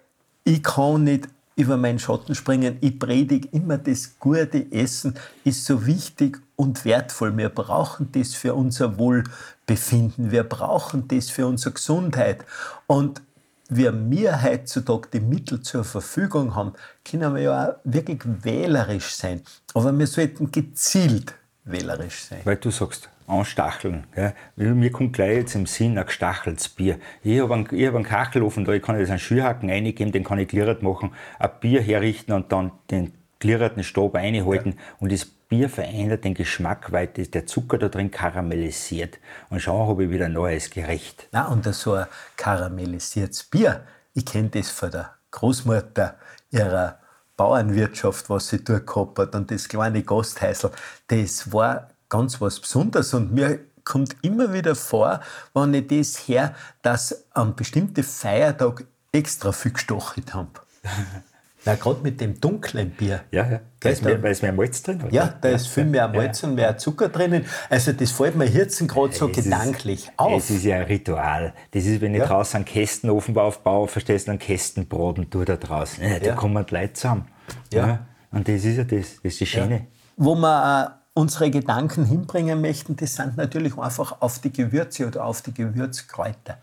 ich kann nicht über meinen Schatten springen. Ich predige immer, das gute Essen ist so wichtig und wertvoll. Wir brauchen das für unser Wohlbefinden. Wir brauchen das für unsere Gesundheit. Und wir mir heutzutage die Mittel zur Verfügung haben, können wir ja auch wirklich wählerisch sein. Aber wir sollten gezielt wählerisch sein. Weil du sagst, anstacheln. Gell? Mir kommt gleich jetzt im Sinn ein gestacheltes Bier. Ich habe einen, hab einen Kachelofen da, ich kann jetzt einen Schürhaken reingeben, den kann ich gliert machen, ein Bier herrichten und dann den glierten Stab reinhalten ja. und das Bier verändert den Geschmack, weil der Zucker da drin karamellisiert. Und schon habe ich wieder ein neues Gericht. Na, und so ein karamellisiertes Bier, ich kenne das von der Großmutter ihrer Bauernwirtschaft, was sie hat, und das kleine Gasthäusl, das war ganz was Besonderes. Und mir kommt immer wieder vor, wenn ich das her, dass am bestimmten Feiertag extra viel gestachelt haben. Na, gerade mit dem dunklen Bier. Ja, ja. Da ist mehr, weil es mehr Malz drin hat. Ja, da ist viel mehr Malz ja. und mehr Zucker drinnen. Also das fällt mir jetzt gerade so es gedanklich ist, auf. Es ist ja ein Ritual. Das ist, wenn ich ja. draußen einen Kästenofen aufbaue, verstehst du, einen Kästenbraten tue da draußen. Ja, da ja. kommen die Leute zusammen. Ja. Und das ist ja das, das ist die Schöne. Wo man unsere Gedanken hinbringen möchten, das sind natürlich einfach auf die Gewürze oder auf die Gewürzkräuter.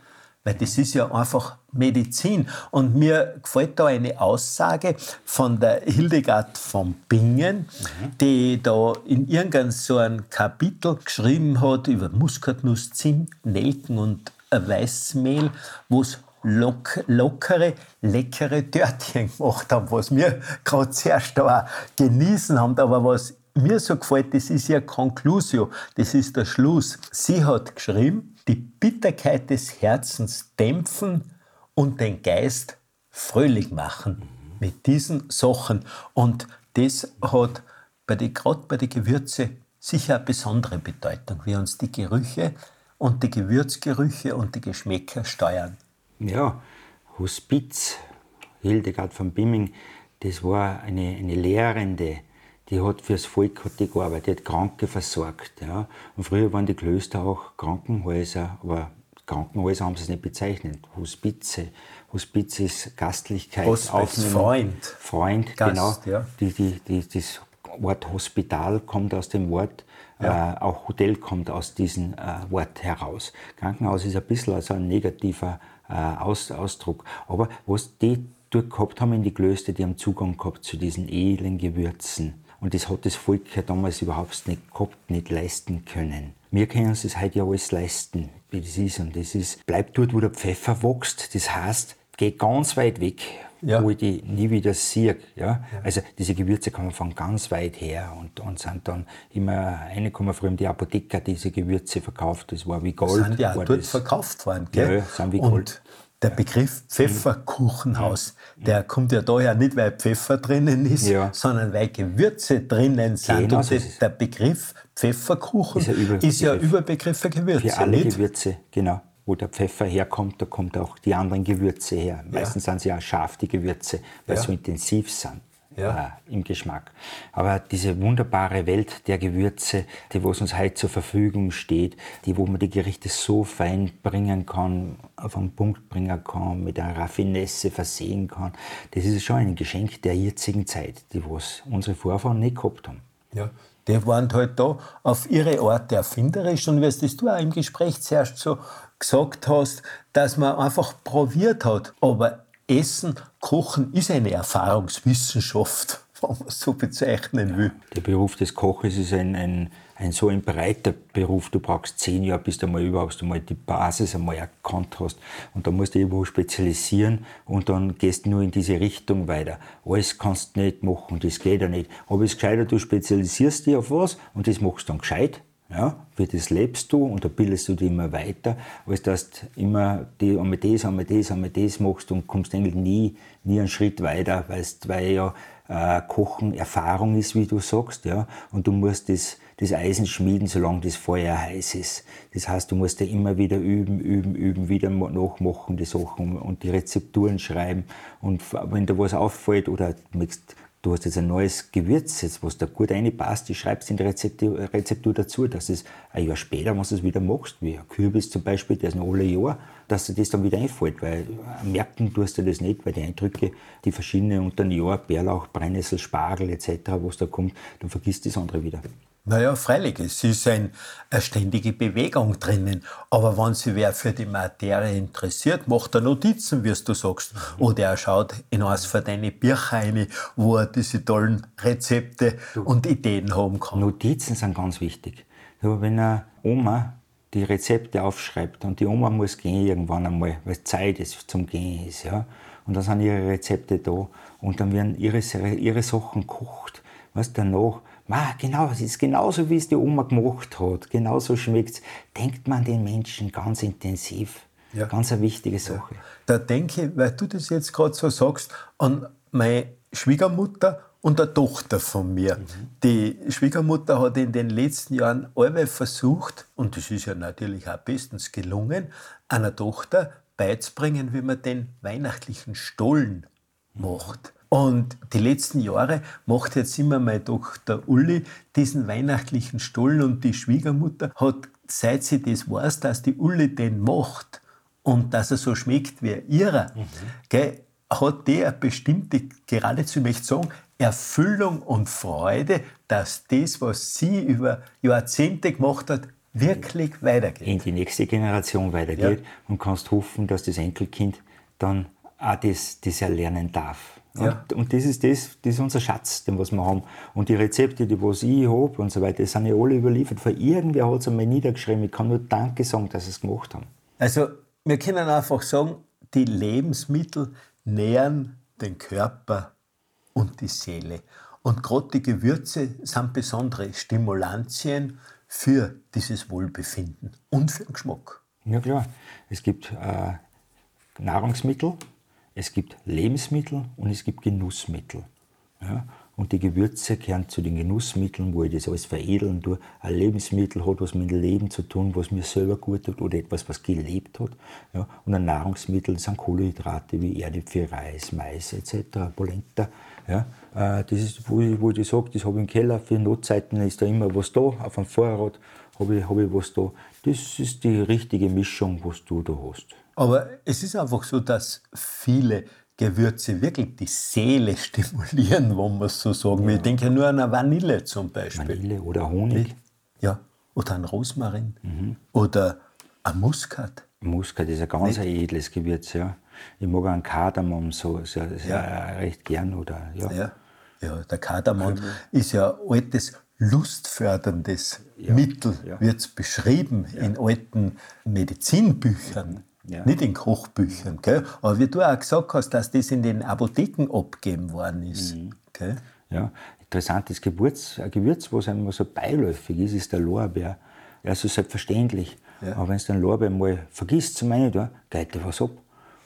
Weil das ist ja einfach Medizin. Und mir gefällt da eine Aussage von der Hildegard von Bingen, mhm. die da in irgendeinem so ein Kapitel geschrieben hat über Muskatnuss, Zimt, Nelken und Weißmehl, wo es lock, lockere, leckere Törtchen gemacht haben, was wir gerade zuerst da genießen haben, aber was mir so gefällt, das ist ja Conclusio, das ist der Schluss. Sie hat geschrieben, die Bitterkeit des Herzens dämpfen und den Geist fröhlich machen mit diesen Sachen. Und das hat bei die, gerade bei den Gewürzen sicher eine besondere Bedeutung, wie uns die Gerüche und die Gewürzgerüche und die Geschmäcker steuern. Ja, Hospiz, Hildegard von Bimming, das war eine, eine Lehrende, die hat fürs Volk hat die gearbeitet, die hat Kranke versorgt. Ja. Und früher waren die Klöster auch Krankenhäuser, aber Krankenhäuser haben sie es nicht bezeichnet. Hospize. Hospiz ist Gastlichkeit. Hospiz, Freund. Freund, Gast, genau. Ja. Die, die, die, das Wort Hospital kommt aus dem Wort, ja. äh, auch Hotel kommt aus diesem äh, Wort heraus. Krankenhaus ist ein bisschen also ein negativer äh, Aus, Ausdruck. Aber was die dort gehabt haben in die Klöster, die haben Zugang gehabt zu diesen edlen Gewürzen. Und das hat das Volk ja damals überhaupt nicht gehabt, nicht leisten können. Wir können uns das heute ja alles leisten, wie das ist. Und das ist, bleibt dort, wo der Pfeffer wächst. Das heißt, geht ganz weit weg, ja. wo ich die nie wieder sehe. Ja? ja? Also diese Gewürze kommen von ganz weit her und, und sind dann immer, eine kommen früher die Apotheker diese Gewürze verkauft, das war wie Gold. Sind ja dort das, verkauft worden, gell? Ja, sind wie Gold. Der Begriff Pfefferkuchenhaus, der kommt ja daher nicht, weil Pfeffer drinnen ist, ja. sondern weil Gewürze drinnen sind. Genau, und der Begriff Pfefferkuchen ist ja, Über ist ja Überbegriff für Gewürze. Für alle nicht? Gewürze, genau. Wo der Pfeffer herkommt, da kommt auch die anderen Gewürze her. Meistens ja. sind sie auch scharf, die Gewürze, weil ja. sie so intensiv sind. Ja. äh, im Geschmack. Aber diese wunderbare Welt der Gewürze, die was uns heute zur Verfügung steht, die wo man die Gerichte so fein bringen kann, auf einen Punkt bringen kann, mit einer Raffinesse versehen kann, das ist schon ein Geschenk der jetzigen Zeit, die was unsere Vorfahren nicht gehabt haben. Ja. Die waren halt da auf ihre Art erfinderisch und wie es du auch im Gespräch zuerst so gesagt hast, dass man einfach probiert hat. Aber Essen, Kochen ist eine Erfahrungswissenschaft, wenn man so bezeichnen will. Der Beruf des Koches ist ein, ein, ein so ein breiter Beruf. Du brauchst zehn Jahre, bis du mal überhaupt einmal die Basis einmal erkannt hast. Und da musst du irgendwo spezialisieren und dann gehst du nur in diese Richtung weiter. Alles kannst du nicht machen, das geht ja nicht. Aber es ist gescheiter, du spezialisierst dich auf was und das machst du dann gescheit ja, für das lebst du und da bildest du dich immer weiter, als dass du immer die, einmal das, einmal das, einmal das machst und kommst eigentlich nie, nie einen Schritt weiter, weil ja äh, Kochen Erfahrung ist, wie du sagst, ja, und du musst das, das Eisen schmieden, solange das Feuer heiß ist. Das heißt, du musst ja immer wieder üben, üben, üben, wieder nachmachen die Sachen und die Rezepturen schreiben und wenn dir was auffällt oder du möchtest du hast jetzt ein neues Gewürz, jetzt, was da gut reinpasst, du schreibst in die Rezeptur, Rezeptur dazu, dass es ein Jahr später, wenn du es wieder machst, wie ein Kürbis zum Beispiel, der ist noch alle Jahr, dass dir das dann wieder einfällt, weil merken tust du das nicht, weil die Eindrücke, die verschiedenen unter einem Jahr, Bärlauch, Brennnessel, Spargel etc., was da kommt, dann vergisst das andere wieder. Naja, freilich, es ist ein, eine ständige Bewegung drinnen. Aber wenn sich wer für die Materie interessiert, macht er Notizen, wie du sagst. Mhm. Oder er schaut in eines von deinen Bücher rein, wo er diese tollen Rezepte und Ideen haben kann. Notizen sind ganz wichtig. Aber wenn eine Oma die Rezepte aufschreibt und die Oma muss gehen irgendwann einmal, weil Zeit ist zum Gehen ist, ja. Und dann sind ihre Rezepte da und dann werden ihre, ihre Sachen gekocht. Was danach Ma, genau, es ist genauso, wie es die Oma gemacht hat. Genauso schmeckt es. Denkt man den Menschen ganz intensiv. Ja. Ganz eine wichtige Sache. Ja. Da denke ich, weil du das jetzt gerade so sagst, an meine Schwiegermutter und eine Tochter von mir. Mhm. Die Schwiegermutter hat in den letzten Jahren alle versucht, und das ist ja natürlich auch bestens gelungen, einer Tochter beizubringen, wie man den weihnachtlichen Stollen macht. Und die letzten Jahre macht jetzt immer meine Tochter Uli diesen weihnachtlichen Stollen und die Schwiegermutter hat, seit sie das weiß, dass die Uli den macht und dass er so schmeckt wie ihrer, mhm. gell, hat eine bestimmte, geradezu möchte ich sagen, Erfüllung und Freude, dass das, was sie über Jahrzehnte gemacht hat, wirklich weitergeht. In die nächste Generation weitergeht ja. und kannst hoffen, dass das Enkelkind dann auch das, das erlernen darf. Ja. Und, und, das, ist das, das ist unser Schatz, den was wir haben. Und die Rezepte, die was ich habe und so weiter, die sind ja alle überliefert. Von irgendwer hat es einmal niedergeschrieben. Ich kann nur Danke sagen, dass sie es gemacht haben. Also, wir können einfach sagen, die Lebensmittel nähren den Körper und die Seele. Und gerade die Gewürze sind besondere Stimulantien für dieses Wohlbefinden und für den Geschmack. Ja klar, es gibt äh, Nahrungsmittel, es gibt Lebensmittel und es gibt Genussmittel. Ja? Und die Gewürze gehören zu den Genussmitteln, wo ich das alles veredeln tue. Ein Lebensmittel hat was mit dem Leben zu tun, was mir selber gut tut oder etwas, was gelebt hat. Ja? Und ein Nahrungsmittel sind Kohlenhydrate wie Erdäpfel, Reis, Mais etc., Polenta. Ja? Äh, das ist, wo ich, wo ich sage, das habe ich im Keller. Für Notzeiten ist da immer was da. Auf dem Vorrat habe ich, habe ich was da. Das ist die richtige Mischung, was du da hast. Aber es ist einfach so, dass viele Gewürze wirklich die Seele stimulieren, wenn man es so sagen will. Ich denke nur an eine Vanille zum Beispiel. Vanille oder Honig. Ja, oder an Rosmarin. Mhm. Oder ein Muskat. Muskat ist ein ganz ein edles Gewürz, ja. Ich mag einen Kardamom so, so, ja. recht gern. Oder, ja. Ja. ja, der Kardamom ist ja altes lustförderndes ja. Mittel, ja. wird es beschrieben in alten Medizinbüchern. Ja. Nicht in Kochbüchern. Gell? Aber wie du auch gesagt hast, dass das in den Apotheken abgegeben worden ist. Mhm. Gell? Ja, interessantes Gewürz, ein Gewürz, was einem so beiläufig ist, ist der Lorbeer. Ja, so selbstverständlich. Ja. Aber wenn du den Lorbeer mal vergisst, zu meinen, da geht dir was ab.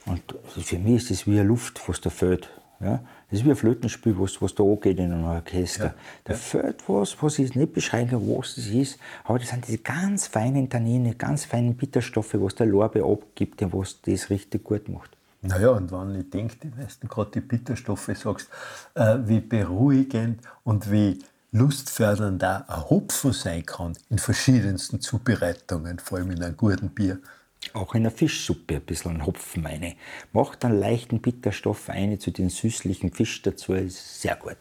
Und für mich ist das wie eine Luft, was da fällt. Ja? Das ist wie ein Flötenspiel, was, was da angeht in einem Orchester. Ja. Da ja. fällt was, was ich nicht beschreiben kann, was das ist. Aber das sind diese ganz feinen Tannine, ganz feinen Bitterstoffe, was der Lorbe abgibt und was das richtig gut macht. Naja, und wenn ich denke, weißt du gerade die Bitterstoffe sagst, äh, wie beruhigend und wie lustfördernd auch ein Hopfen sein kann in verschiedensten Zubereitungen, vor allem in einem guten Bier. Auch in der Fischsuppe ein bisschen Hopfen meine. Macht einen leichten Bitterstoff ein zu den süßlichen Fisch dazu, ist sehr gut.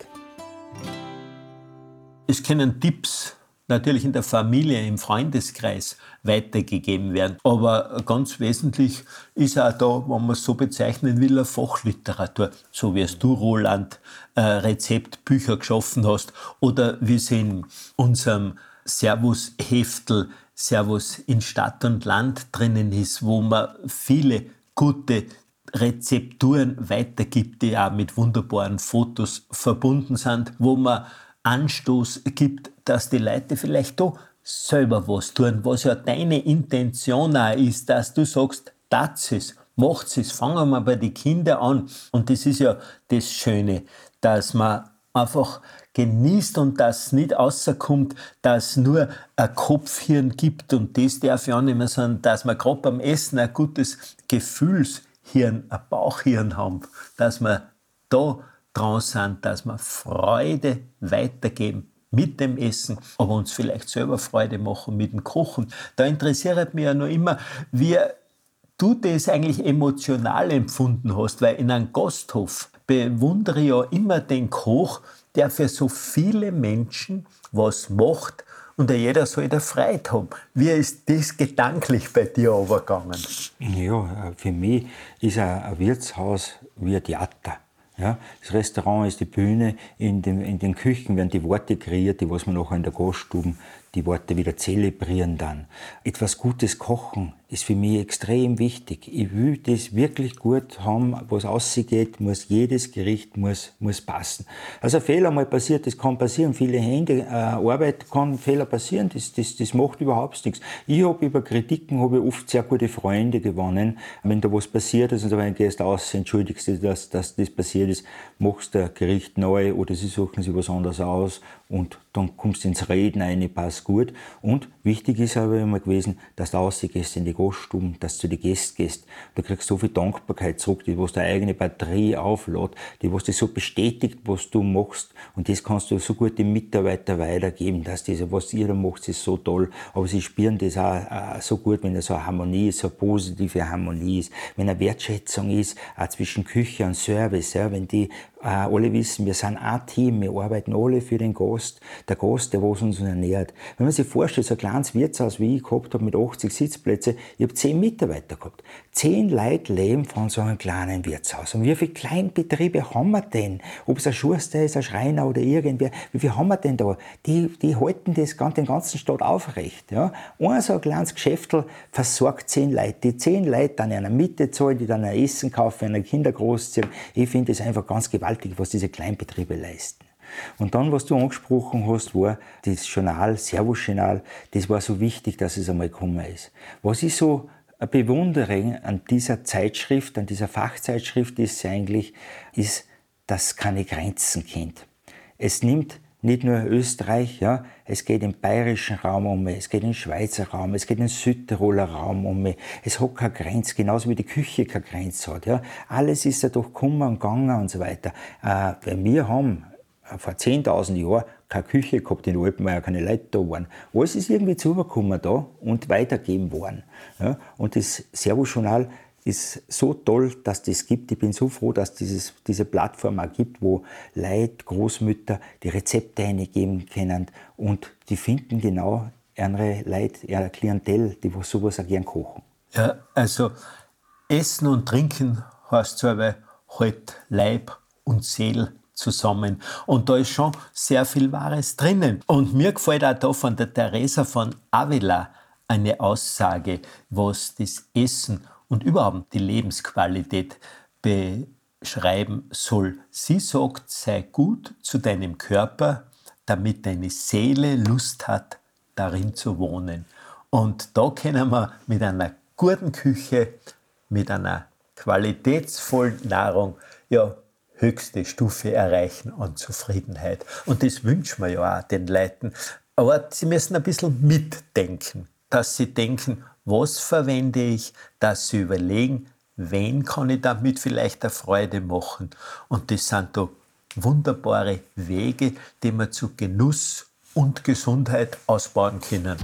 Es können Tipps natürlich in der Familie, im Freundeskreis weitergegeben werden. Aber ganz wesentlich ist auch da, wenn man es so bezeichnen will, eine Fachliteratur. So wie es du, Roland, äh, Rezeptbücher geschaffen hast oder wie es in unserem Servus-Heftel Servus in Stadt und Land drinnen ist, wo man viele gute Rezepturen weitergibt, die auch mit wunderbaren Fotos verbunden sind, wo man Anstoß gibt, dass die Leute vielleicht da selber was tun, was ja deine Intention auch ist, dass du sagst, das ist, macht es, fangen wir bei den Kindern an. Und das ist ja das Schöne, dass man einfach genießt und dass nicht rauskommt, dass nur ein Kopfhirn gibt und das darf nicht mehr sein, dass wir gerade beim Essen ein gutes Gefühlshirn, ein Bauchhirn haben, dass wir da dran sind, dass wir Freude weitergeben mit dem Essen, aber uns vielleicht selber Freude machen mit dem Kochen. Da interessiert mich ja noch immer, wie du das eigentlich emotional empfunden hast, weil in einem Gasthof bewundere ja immer den Koch, der für so viele Menschen was macht und jeder soll da Freude haben. Wie ist das gedanklich bei dir übergegangen? Ja, für mich ist ein Wirtshaus wie ein Theater. Ja, das Restaurant ist die Bühne, in den, in den Küchen werden die Worte kreiert, die was man nachher in der Gaststube die Worte wieder zelebrieren dann. Etwas Gutes kochen ist für mich extrem wichtig. Ich will das wirklich gut haben, was ausgeht, muss jedes Gericht muss, muss passen. Also ein Fehler mal passiert, das kann passieren. Viele Hände, äh, Arbeit kann Fehler passieren, das, das, das macht überhaupt nichts. Ich habe über Kritiken habe oft sehr gute Freunde gewonnen. Wenn da was passiert ist und du gehst aus, entschuldigst du, dass, dass das passiert ist, machst du ein Gericht neu oder sie suchen sich was anderes aus und dann kommst du ins Reden rein, passt gut. Und wichtig ist aber immer gewesen, dass du rausgehst in die Gaststuben, dass du zu den Gästen gehst. Du kriegst so viel Dankbarkeit zurück, die was deine eigene Batterie auflädt, die was dich so bestätigt, was du machst. Und das kannst du so gut den Mitarbeitern weitergeben, dass diese, was ihr da macht, ist so toll. Aber sie spüren das auch, auch so gut, wenn da so eine Harmonie ist, so eine positive Harmonie ist, wenn eine Wertschätzung ist, auch zwischen Küche und Service, ja, wenn die äh, alle wissen, wir sind ein Team, wir arbeiten alle für den Gast, der Gast, der was uns ernährt. Wenn man sich vorstellt, so ein kleines Wirtshaus, wie ich gehabt habe, mit 80 Sitzplätzen, ich habe 10 Mitarbeiter gehabt. 10 Leute leben von so einem kleinen Wirtshaus. Und wie viele Kleinbetriebe haben wir denn? Ob es ein Schuster ist, ein Schreiner oder irgendwer, wie viele haben wir denn da? Die, die halten das, den ganzen Stadt aufrecht. Ja? Ein so ein kleines Geschäftel versorgt 10 Leute. Die 10 Leute dann in einer Miete zahlen, die dann ein Essen kaufen, eine Kinder großziehen. Ich finde das einfach ganz gewaltig, was diese Kleinbetriebe leisten. Und dann, was du angesprochen hast, war das Journal, Servus-Journal, das war so wichtig, dass es einmal gekommen ist. Was ich so bewundere an dieser Zeitschrift, an dieser Fachzeitschrift ist eigentlich, ist, dass es keine Grenzen kennt. Es nimmt nicht nur Österreich, ja, es geht im bayerischen Raum um mich, es geht im Schweizer Raum, es geht im Südtiroler Raum um mich. Es hat keine Grenze, genauso wie die Küche keine Grenze hat. Ja. Alles ist ja durch Kummer und Ganger und so weiter. Äh, wir haben vor 10.000 Jahren keine Küche gehabt in Alpen, weil ja keine Leute da waren. Alles ist irgendwie zugekommen da und weitergeben worden. Ja. Und das Servus-Journal ist so toll, dass das gibt. Ich bin so froh, dass dieses, diese Plattform auch gibt, wo Leute, Großmütter die Rezepte eingeben können und die finden genau andere Leute, ihre Klientel, die sowas auch gern kochen. Ja, also Essen und Trinken heißt so, weil halt Leib und Seele zusammen. Und da ist schon sehr viel Wahres drinnen. Und mir gefällt auch da von der Teresa von Avila eine Aussage, was das Essen und überhaupt die Lebensqualität beschreiben soll. Sie sagt, sei gut zu deinem Körper, damit deine Seele Lust hat, darin zu wohnen. Und da können wir mit einer guten Küche, mit einer qualitätsvollen Nahrung ja höchste Stufe erreichen an Zufriedenheit. Und das wünschen wir ja auch den Leuten. Aber sie müssen ein bisschen mitdenken, dass sie denken, was verwende ich, dass sie überlegen, wen kann ich damit vielleicht eine Freude machen? Und das sind da wunderbare Wege, die wir zu Genuss und Gesundheit ausbauen können.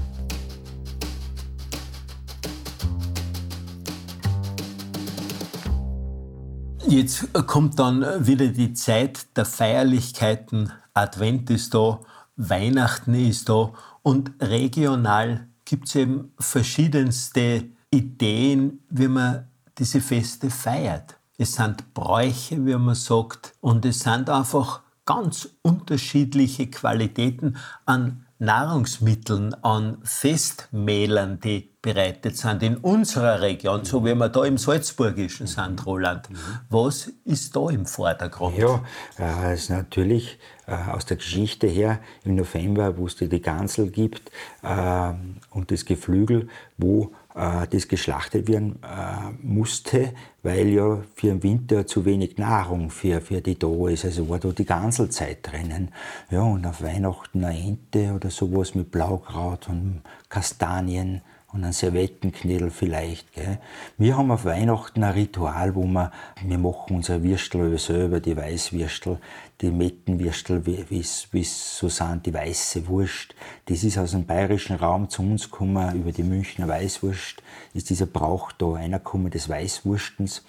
Jetzt kommt dann wieder die Zeit der Feierlichkeiten. Advent ist da, Weihnachten ist da und regional gibt es eben verschiedenste Ideen, wie man diese Feste feiert. Es sind Bräuche, wie man sagt, und es sind einfach ganz unterschiedliche Qualitäten an Nahrungsmitteln, an Festmählern, die bereitet sind in unserer Region, so wie wir da im Salzburgischen sind, Roland. Was ist da im Vordergrund? Ja, äh, ist natürlich äh, aus der Geschichte her im November, wo es die Gansel gibt äh, und das Geflügel, wo das geschlachtet werden äh, musste, weil ja für den Winter zu wenig Nahrung für, für die da ist. Also war da die Ganselzeit drinnen. Ja, und auf Weihnachten eine Ente oder sowas mit Blaukraut und Kastanien und ein Servettenknädel vielleicht. Gell. Wir haben auf Weihnachten ein Ritual, wo wir, wir machen unsere Würstel selber, die Weißwürstel, die Mettenwürstel, wie es so sind, die weiße Wurst. Das ist aus dem bayerischen Raum zu uns gekommen, über die Münchner Weißwurst ist dieser Brauch da reingekommen, des Weißwurstens,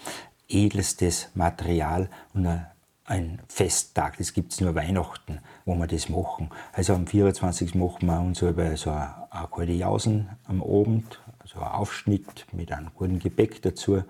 edelstes Material und ein ein Festtag, das gibt es nur Weihnachten, wo wir das machen. Also am 24. machen wir uns so eine kalte Jausen am Abend, also ein Aufschnitt mit einem guten Gebäck dazu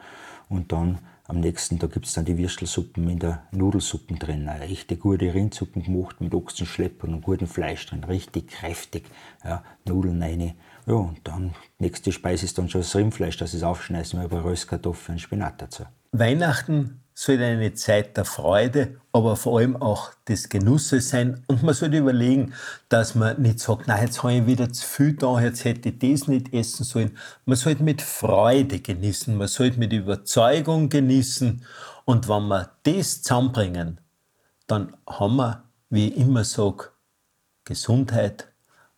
und dann am nächsten Tag gibt es dann die Würstelsuppen in der Nudelsuppen drin. Eine echte gute Rindsuppen gemacht mit Ochsenschleppern und gutem Fleisch drin, richtig kräftig. Ja, Nudeln rein. Ja, und dann, nächste Speise ist dann schon das Rindfleisch, das ist aufschneiden, mit Röstkartoffeln und Spinat dazu. Weihnachten sollte eine Zeit der Freude, aber vor allem auch des Genusses sein. Und man sollte überlegen, dass man nicht sagt, na, jetzt habe ich wieder zu viel da, jetzt hätte ich das nicht essen sollen. Man sollte mit Freude genießen, man sollte mit Überzeugung genießen. Und wenn wir das zusammenbringen, dann haben wir, wie ich immer sage, Gesundheit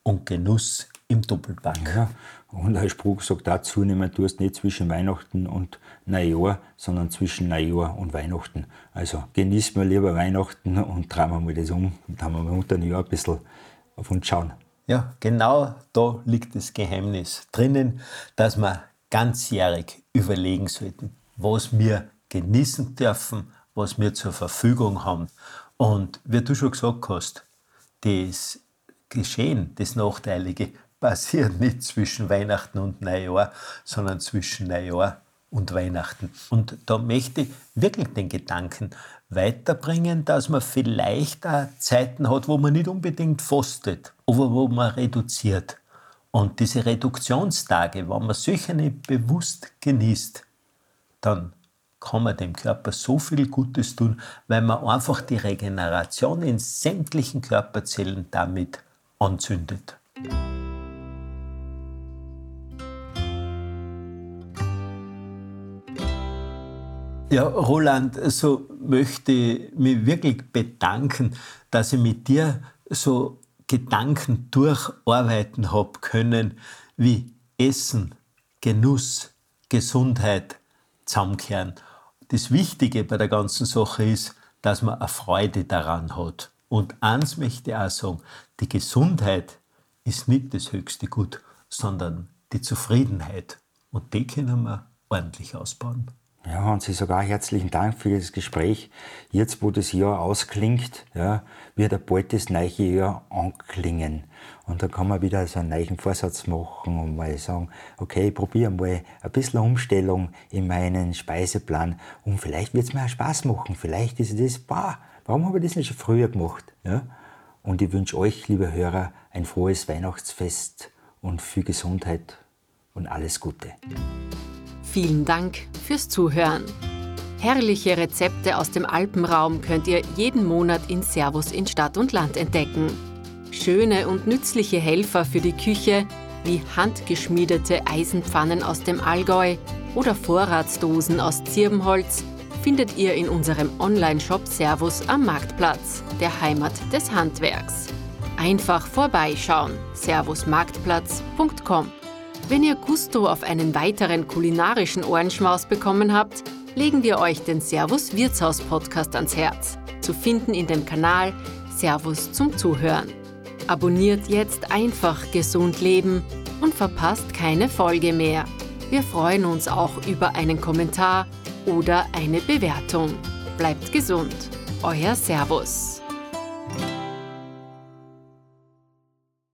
und Genuss im Doppelpack. Ja, und ein Spruch sagt dazu, du hast nicht zwischen Weihnachten und Neujahr, sondern zwischen Neujahr und Weihnachten. Also genießen wir lieber Weihnachten und drehen wir mal das um haben wir unter dem Jahr ein bisschen auf uns schauen. Ja, genau da liegt das Geheimnis drinnen, dass wir ganzjährig überlegen sollten, was wir genießen dürfen, was wir zur Verfügung haben. Und wie du schon gesagt hast, das Geschehen, das Nachteilige, passiert nicht zwischen Weihnachten und Neujahr, sondern zwischen Neujahr und Weihnachten. Und da möchte ich wirklich den Gedanken weiterbringen, dass man vielleicht auch Zeiten hat, wo man nicht unbedingt fastet, aber wo man reduziert. Und diese Reduktionstage, wenn man solche nicht bewusst genießt, dann kann man dem Körper so viel Gutes tun, weil man einfach die Regeneration in sämtlichen Körperzellen damit anzündet. Ja, Roland, so möchte ich mich wirklich bedanken, dass ich mit dir so Gedanken durcharbeiten habe können, wie Essen, Genuss, Gesundheit zusammenkehren. Das Wichtige bei der ganzen Sache ist, dass man eine Freude daran hat. Und eins möchte ich auch sagen, die Gesundheit ist nicht das höchste Gut, sondern die Zufriedenheit. Und die können wir ordentlich ausbauen. Ja, und Sie sogar herzlichen Dank für das Gespräch. Jetzt, wo das Jahr ausklingt, ja, wird ein bald das neue Jahr anklingen. Und da kann man wieder so einen neuen Vorsatz machen und mal sagen, okay, ich probiere mal ein bisschen Umstellung in meinen Speiseplan und vielleicht wird es mir auch Spaß machen. Vielleicht ist das, boah, warum habe ich das nicht schon früher gemacht? Ja? Und ich wünsche euch, liebe Hörer, ein frohes Weihnachtsfest und viel Gesundheit und alles Gute. Vielen Dank fürs Zuhören. Herrliche Rezepte aus dem Alpenraum könnt ihr jeden Monat in Servus in Stadt und Land entdecken. Schöne und nützliche Helfer für die Küche wie handgeschmiedete Eisenpfannen aus dem Allgäu oder Vorratsdosen aus Zirbenholz findet ihr in unserem Online-Shop Servus am Marktplatz, der Heimat des Handwerks. Einfach vorbeischauen. servusmarktplatz.com Wenn ihr Gusto auf einen weiteren kulinarischen Ohrenschmaus bekommen habt, legen wir euch den Servus Wirtshaus Podcast ans Herz, zu finden in dem Kanal Servus zum Zuhören. Abonniert jetzt einfach gesund leben und verpasst keine Folge mehr. Wir freuen uns auch über einen Kommentar oder eine Bewertung. Bleibt gesund. Euer Servus.